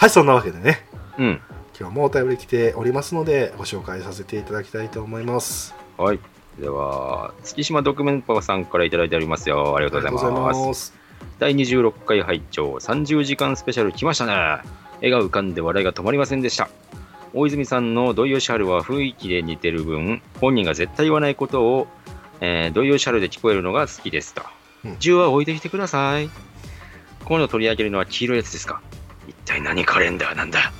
はいそんなわけでねうん。今日もお便り来ておりますのでご紹介させていただきたいと思いますはい。では、月島ドキュメンパーさんからいただいておりますよ。ありがとうございます。す第26回拝聴30時間スペシャル来ましたね。絵が浮かんで笑いが止まりませんでした。大泉さんの土井善晴は雰囲気で似てる分、本人が絶対言わないことを、えー、土井善晴で聞こえるのが好きですとうん。銃は置いてきてください。今度取り上げるのは黄色いやつですか？一体何カレンダーなんだ？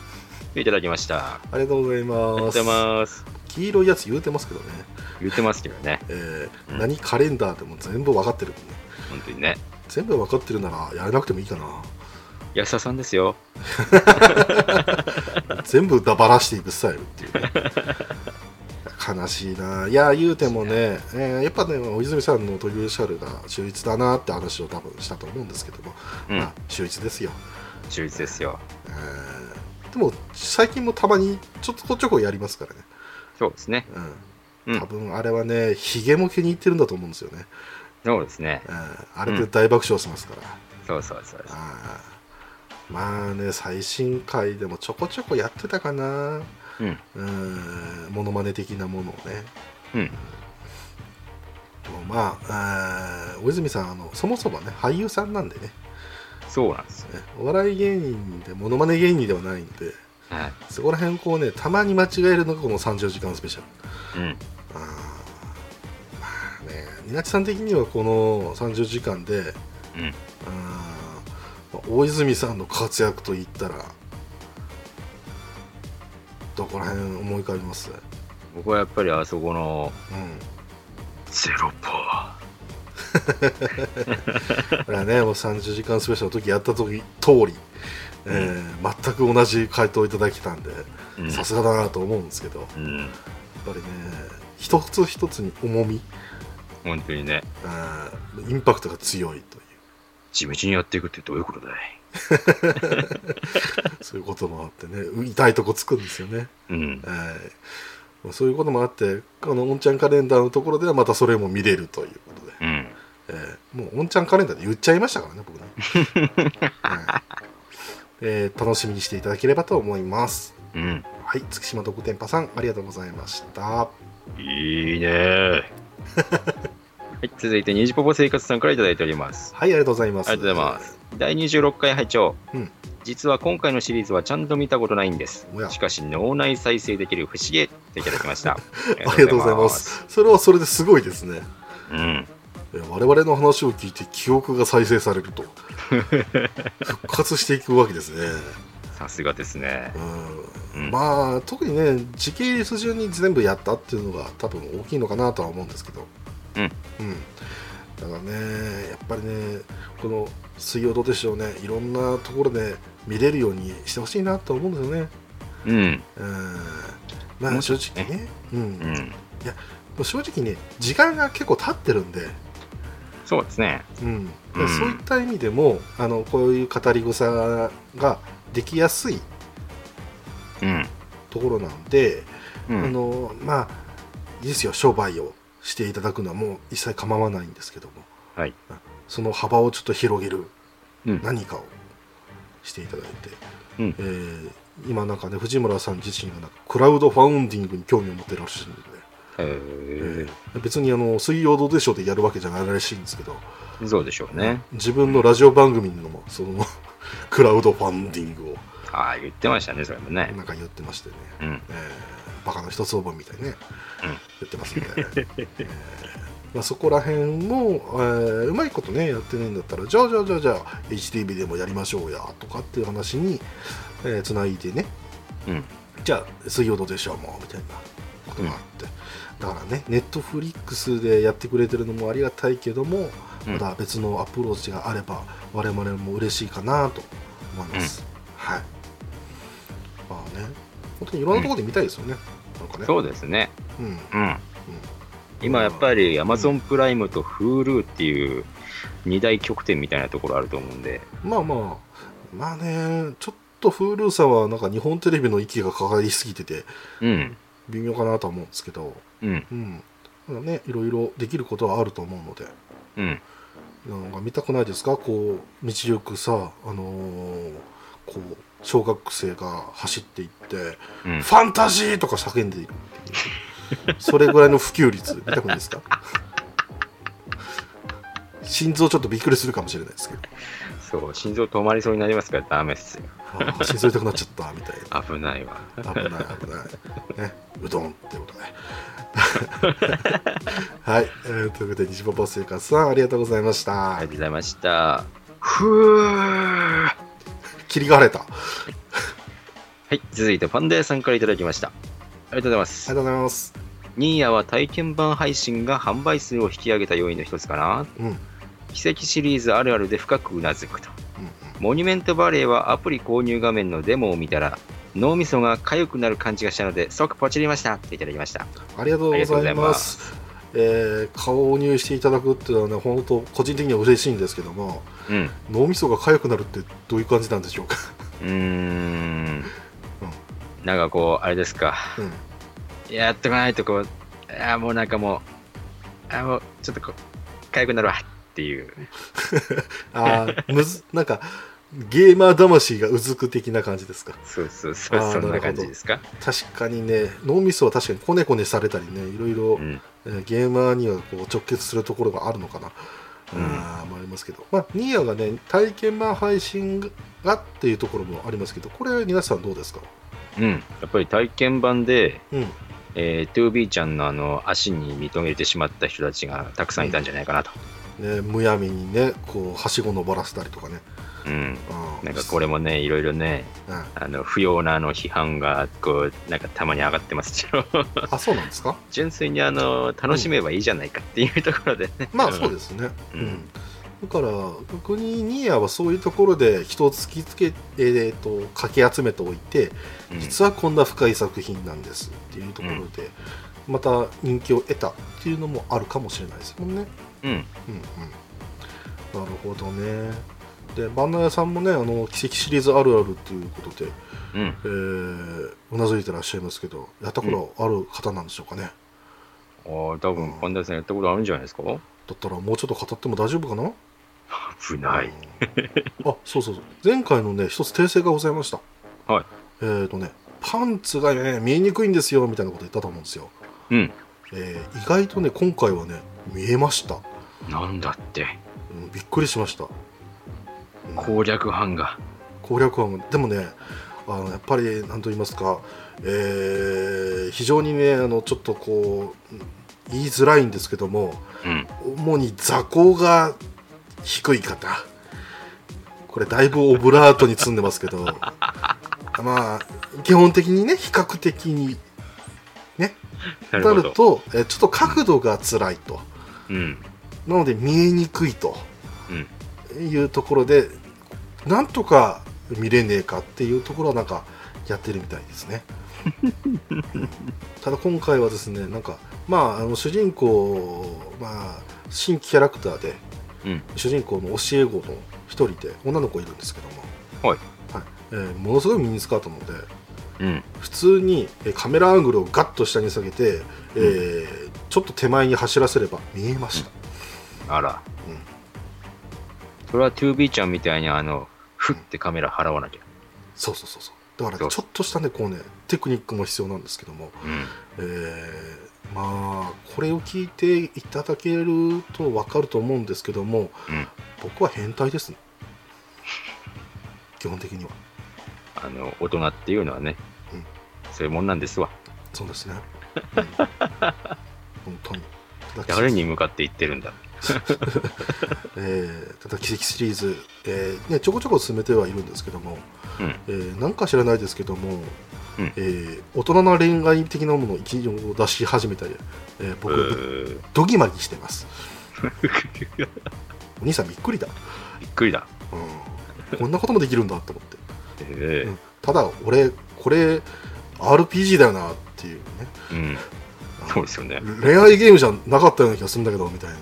いただきました。あありがとうございます。黄色いやつ言うてますけどね、言ってますけどね。えーうん。何カレンダーでも全部分かってる本当にね。全部分かってるならやらなくてもいいかな。安田さんですよ。(laughs) 全部だばらしていくスタイルっていうね。悲しいな。いや言うてもね、えーやっぱね大泉さんのトリューシャルが秀逸だなって話を多分したと思うんですけども、うん。まあ秀逸ですよ、中立ですよ。えーでも最近もたまにちょっとちょこやりますからね、そうですね。うん、うん。多分あれはねヒゲも気に入ってるんだと思うんですよね、そうですね。えーあれで大爆笑しますから、そうそうそうそう。まあね最新回でもちょこちょこやってたかな。うん。うん。モノマネ的なものをね。うん。でもまああー大泉さんあのそもそもね俳優さんなんでねそうなんですよ。ねお笑い芸人でモノマネ芸人ではないんではい。そこら辺こうねたまに間違えるのがこの30時間スペシャルうん。あーまあねニナチさん的にはこの30時間でうん。あーまあ大泉さんの活躍といったらどこら辺思い浮かびます？僕はやっぱりあそこのうんゼロポー。これはねもう30時間スペシャルの時やった時通り、えー全く同じ回答をいただきたんでうん。さすがだなと思うんですけどやっうん。ぱりね一つ一つに重み本当にね、あーインパクトが強いという。地道にやっていくってどういうことだい？(laughs) そういうこともあってね痛いとこつくんですよね、うん。はい。そういうこともあってこの「おんちゃんカレンダー」のところではまたそれも見れるということで、うん。えーもう「おんちゃんカレンダー」で言っちゃいましたからね僕ね、は (laughs) いえー楽しみにしていただければと思いますうん。はい月島独天パさんありがとうございましたいいね (laughs) はい、続いて、にじぽぽ生活さんからいただいております。はいありがとうございますありがとうございます。第26回拝聴、うん実は今回のシリーズはちゃんと見たことないんです。しかし脳内再生できる不思議といただきました。あ (laughs) ありがとうございま。すそれはそれですごいですねうん。えー我々の話を聞いて記憶が再生されると。(laughs) 復活していくわけですね。さすがですね。うん。うん。まあ特にね時系列順に全部やったっていうのが多分大きいのかなとは思うんですけど。うん。うん。だからねやっぱりねこの「水曜どうでしょうね」いろんなところで見れるようにしてほしいなと思うんですよね。うん。うん。まあ正直ね。うん。うん。正直ね時間が結構経ってるんでそうですね。うん、でうんそういった意味でもあのこういう語り草ができやすいうん。ところなんで、あうん。のまあいいですよ商売をしていただくのはもう一切構わないんですけどもはい。その幅をちょっと広げるうん。何かをしていただいて、うんえー今なんかね藤村さん自身がなんかクラウドファウンディングに興味を持ってらっしゃる別にあの水曜どうでしょうでやるわけじゃないらしいんですけど。ー、そうでしょうね。自分のラジオ番組のもその (laughs) クラウドファンディングを。ああ、言ってましたね、それもね。なんか言ってましてね、うん。えーバカの一つ覚えみたいにね、言ってますんで、えーまあ、そこら辺も、えーうまいことねやってないんだったらじゃあじゃあじゃあじゃあ HTV でもやりましょうやとかっていう話につな、えー繋いでね。うん。じゃあ水曜どうでしょうもみたいなことがあって、だからねネットフリックスでやってくれてるのもありがたいけども、うん。また別のアプローチがあれば我々も嬉しいかなと思います、はい。まあね本当にいろんなところで見たいですよね、なんかね。そうですね。うん。うん。今やっぱり Amazon プライムと Hulu っていう二大極点みたいなところあると思うんで、まあまあ。まあねちょっと Hulu さんはなんか日本テレビの息がかかりすぎてて。うん。微妙かなとは思うんですけどうん。うんねいろいろできることはあると思うのでうん。なんか見たくないですか？こう道行くさあのーこう小学生が走っていってうん「ファンタジー!」とか叫んでいるっていうそれぐらいの普及率見たくないですか？(laughs) 心臓ちょっとびっくりするかもしれないですけどそう、心臓止まりそうになりますからダメっすよ。あー心臓痛くなっちゃったみたいな危ないわ。危ない危ないねうどんってことで (laughs) はい、えーということで西パパ生活さんありがとうございました、ありがとうございました。ふぅー。霧が晴れたあはい、続いてパンダ屋さんからいただきました。ありがとうございます。りがとうございますニーヤは体験版配信が販売数を引き上げた要因の一つかな。うんうん奇跡シリーズあるあるで深くうなずくと。うんモニュメントバレーはアプリ購入画面のデモを見たら、脳みそが痒くなる感じがしたので、即ポチりましたっていただきました。ありがとうございます。えー、購入していただくっていうのはね、本当個人的には嬉しいんですけども、うん。脳みそが痒くなるってどういう感じなんでしょうか？うーん。なんかこう、あれですか。うん、やっとかないとこう、あーもうなんかもう、あーもうちょっとこう、痒くなるわっていう。(laughs) あーむず、なんか、ゲーマー魂がうずく的な感じですか？そうそうそう、あーそんな感じですか？確かにね、脳みそは確かにコネコネされたりね、いろいろ、うん。えーゲーマーにはこう直結するところがあるのかな？うんあありますけど、まあ、ニーヤがね、体験版配信がっていうところもありますけど、これ、皆さんどうですか？うん。やっぱり体験版で、うん。えー、2B ちゃんのあの足に認めてしまった人たちがたくさんいたんじゃないかなと。ね、むやみにね、こう、はしご登らせたりとかね。うん。うんなんかこれもね、いろいろね、うんあの不要なあの批判がこうなんかたまに上がってますけど、あ、そうなんですか？純粋にあの楽しめばいいじゃないかっていうところでね。まあそうですね。ううんん。だから、逆にニーヤはそういうところで人を突きつけ、えー、と、かき集めておいて、うん実はこんな深い作品なんですっていうところで、また人気を得たっていうのもあるかもしれないですもんね。うん。うんうん。なるほどね。で、バンナ屋さんもね、あの、奇跡シリーズあるあるっていうことで、うん。えーうなずいてらっしゃいますけど、やったことある方なんでしょうかね。ああ、多分パンダさんやったことあるんじゃないですか？だったらもうちょっと語っても大丈夫かな？危ない。うんあそうそうそう前回のね一つ訂正がございましたはいえっ、ー、とねパンツがね見えにくいんですよみたいなこと言ったと思うんですよ、うん。えー意外とね今回はね見えました、なんだって、うんびっくりしました、うん攻略班が。攻略はでもねあのやっぱり何と言いますか、えー非常にねあのちょっとこう言いづらいんですけどもうん。主に座高が低い方これだいぶオブラートに積んでますけど (laughs) まあ基本的にね比較的にねな。るとえちょっと角度が辛いとうん。なので見えにくいとうん。いうところでなんとか見れねえかっていうところはなんかやってるみたいですね。う (laughs) んただ今回はですねなんかまああの主人公まあ新キャラクターで、うん。主人公の教え子の一人で女の子いるんですけども、はい。はい。えーものすごいミニスカートなのでうん。普通にえーカメラアングルをガッと下に下げて、えーちょっと手前に走らせれば見えました、あら、うん。それは 2B ちゃんみたいにあのふってカメラ払わなきゃ。そうそうそうそう。だからそう。ちょっとしたねこうねテクニックも必要なんですけども、うん。えーまあこれを聞いていただけると分かると思うんですけどもうん。僕は変態ですね。基本的には。あの大人っていうのはね、うん。そういうもんなんですわ。そうですね、(laughs) うん。本当に。誰に向かって言ってるんだえーただ奇跡シリーズ、えーね、ちょこちょこ進めてはいるんですけども、うん。えーなんか知らないですけども、うん。えー大人な恋愛的なものを一応出し始めたり、えーう僕ー。ドギマギしてます。(laughs) お兄さんびっくりだ、びっくりだ、うん、こんなこともできるんだと思って、えうん。ただ俺これ RPG だよなっていうね。えうん。そうですよね。恋愛ゲームじゃなかったような気がするんだけどみたいな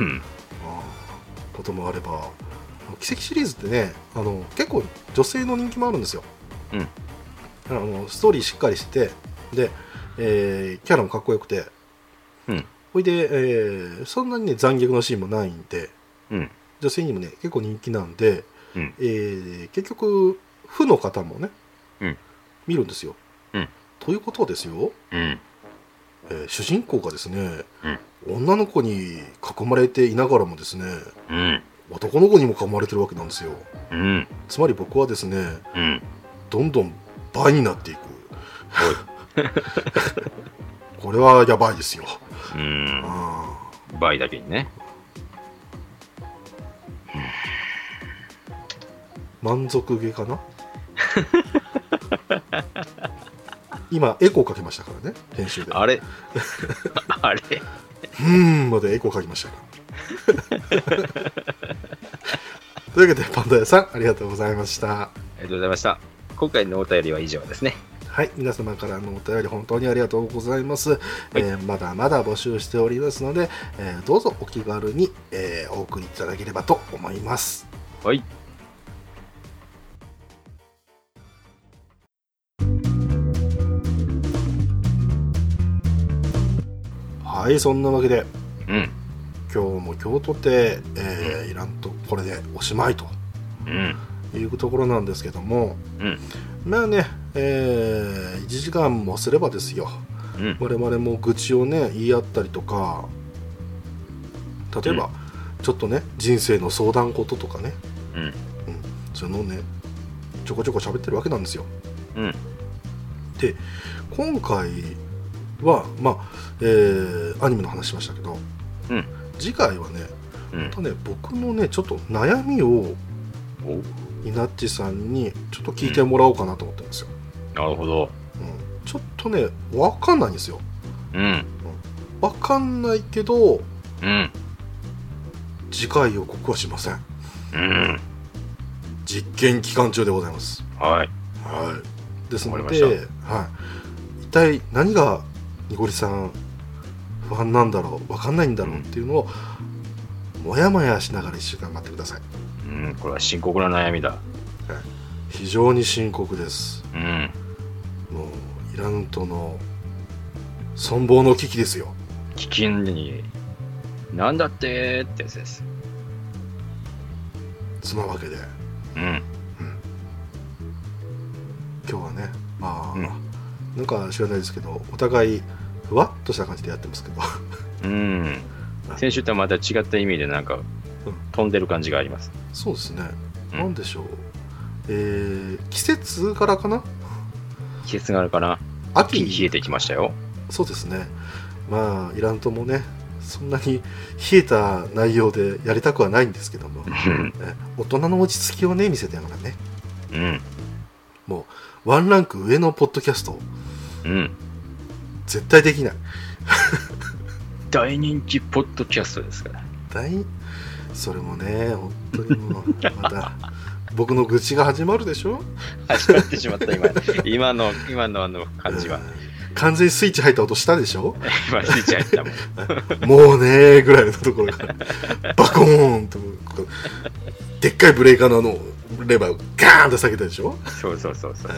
うん。こともあれば奇跡シリーズってねあの結構女性の人気もあるんですよ、うん。あのストーリーしっかりしててで、えーキャラもかっこよくて。うん。ほいで、えーそんなにね残虐なシーンもないんでうん。女性にもね結構人気なんで、うん。えー結局負の方もね、うん。見るんですよ、うん。ということはですよ、うんえー主人公がですね、女の子に囲まれていながらもですねうん。男の子にも囲まれてるわけなんですよ。うん。つまり僕はですねうん。どんどん倍になっていく。(laughs) これはやばいですよ、うん。あ倍だけにね。ー満足げかな？(laughs) 今エコーかけましたからね編集で。あれ？(laughs) あれ？うーんまでエコーかけましたか。ら (laughs) というわけでパンダ屋さんありがとうございました。ありがとうございました。今回のお便りは以上ですね。はい、皆様からのお便り本当にありがとうございます。えーまだまだ募集しておりますので、えーどうぞお気軽に、えーお送りいただければと思います。はいはい、そんなわけで。うん。今日も今日とて、えーいらんとこれでおしまいと。うん。いうところなんですけども、うん。まあね、え1時間もすればですよ。うん。我々も愚痴をね言い合ったりとか例えば、ちょっとね人生の相談事とかね、うん。うん、そういうのをねちょこちょこ喋ってるわけなんですよ。うん。で今回はまあ、えーアニメの話しましたけど、うん。次回はねうん。またね僕のねちょっと悩みをお。イナッチさんにちょっと聞いてもらおうかなと思ってるんですよ、なるほど。うん、ちょっとね分かんないんですよ。うん。分かんないけどうん。次回予告はしません。うん。実験期間中でございます。はい。はい。ですので、はい、一体何がにごりさん不安なんだろう分かんないんだろうっていうのをもやもやしながら1週間待ってください。うんこれは深刻な悩みだ。非常に深刻です。うん。もうイランとの存亡の危機ですよ。危険になんだってってやつです。そのわけで。うん。今日はねまあ、うんなんか知らないですけどお互いふわっとした感じでやってますけど。うん。先週とはまた違った意味でなんか飛んでる感じがあります。そうですね、うん。なんでしょう。えー、季節柄かな？季節があるかな。秋。冷えてきましたよ。そうですね。まあイランともねそんなに (laughs) 冷えた内容でやりたくはないんですけども。大人の落ち着きをね見せてながらね。うん。もうワンランク上のポッドキャストうん。絶対できない。大人気ポッドキャストですから。大それもね本当にもうまた (laughs) 僕の愚痴が始まるでしょ？始まってしまった今。今の今のあの感じは。うん。完全にスイッチ入った音したでしょ？まあ、スイッチ入ったもん。(laughs) もうねーぐらいのところから、バコーンと、でっかいブレーカーのあの、レバーをガーンと下げたでしょ？そうそうそうそう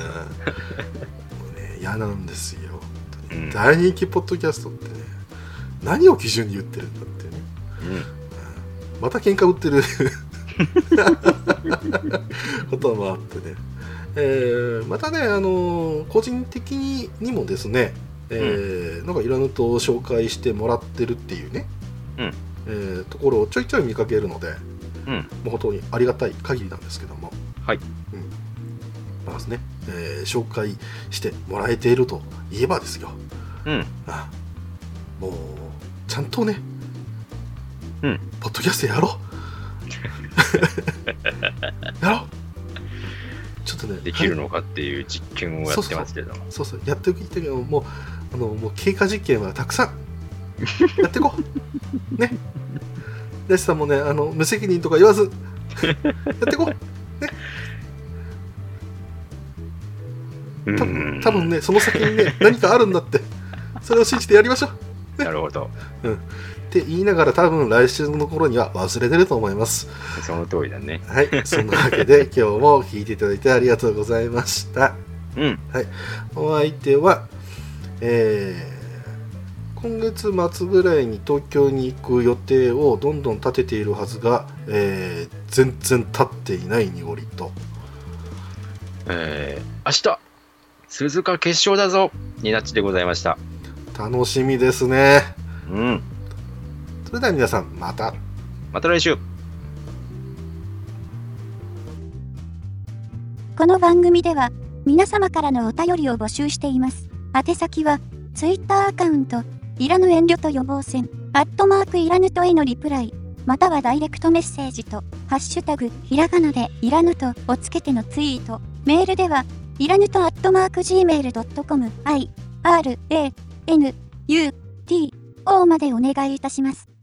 嫌なんですよ。うん大人気ポッドキャストってね、何を基準に言ってるんだってね。うん。また喧嘩売ってる (laughs) こともあってね、えーまたね、あのー個人的にもですね、えーなんかいろんなと紹介してもらってるっていうね、うんえーところをちょいちょい見かけるので、うん。もう本当にありがたい限りなんですけども、はい。まずね、えー紹介してもらえているといえばですよ、うん。あもうちゃんとね、うん。ポッドキャストやろう。(laughs) やろう。ちょっとねできるのかっていう実験をやってますけど。も。そうそう。やっておきたいけどもうあのもう経過実験はたくさん。(laughs) やっていこう。ね。レスさんもねあの無責任とか言わず。(laughs) やっていこう。多多分ねその先にね (laughs) 何かあるんだってそれを信じてやりましょう。(laughs) なるほど。って言いながら多分来週の頃には忘れてると思います。その通りだね。はい。そんなわけで (laughs) 今日も聞いていただいてありがとうございました。うん。お相手は、えー今月末ぐらいに東京に行く予定をどんどん立てているはずが、えー全然立っていない濁りと。えー、明日、鈴鹿決勝だぞになっちでございました。楽しみですねうん。それでは皆さんまたまた来週。この番組では皆様からのお便りを募集しています。宛先は Twitter アカウントいらぬ遠慮と予防線アットマークいらぬとへのリプライまたはダイレクトメッセージとハッシュタグひらがなでいらぬとをつけてのツイートメールではいらぬとアットマーク gmail.com i r a n u t o までお願いいたします。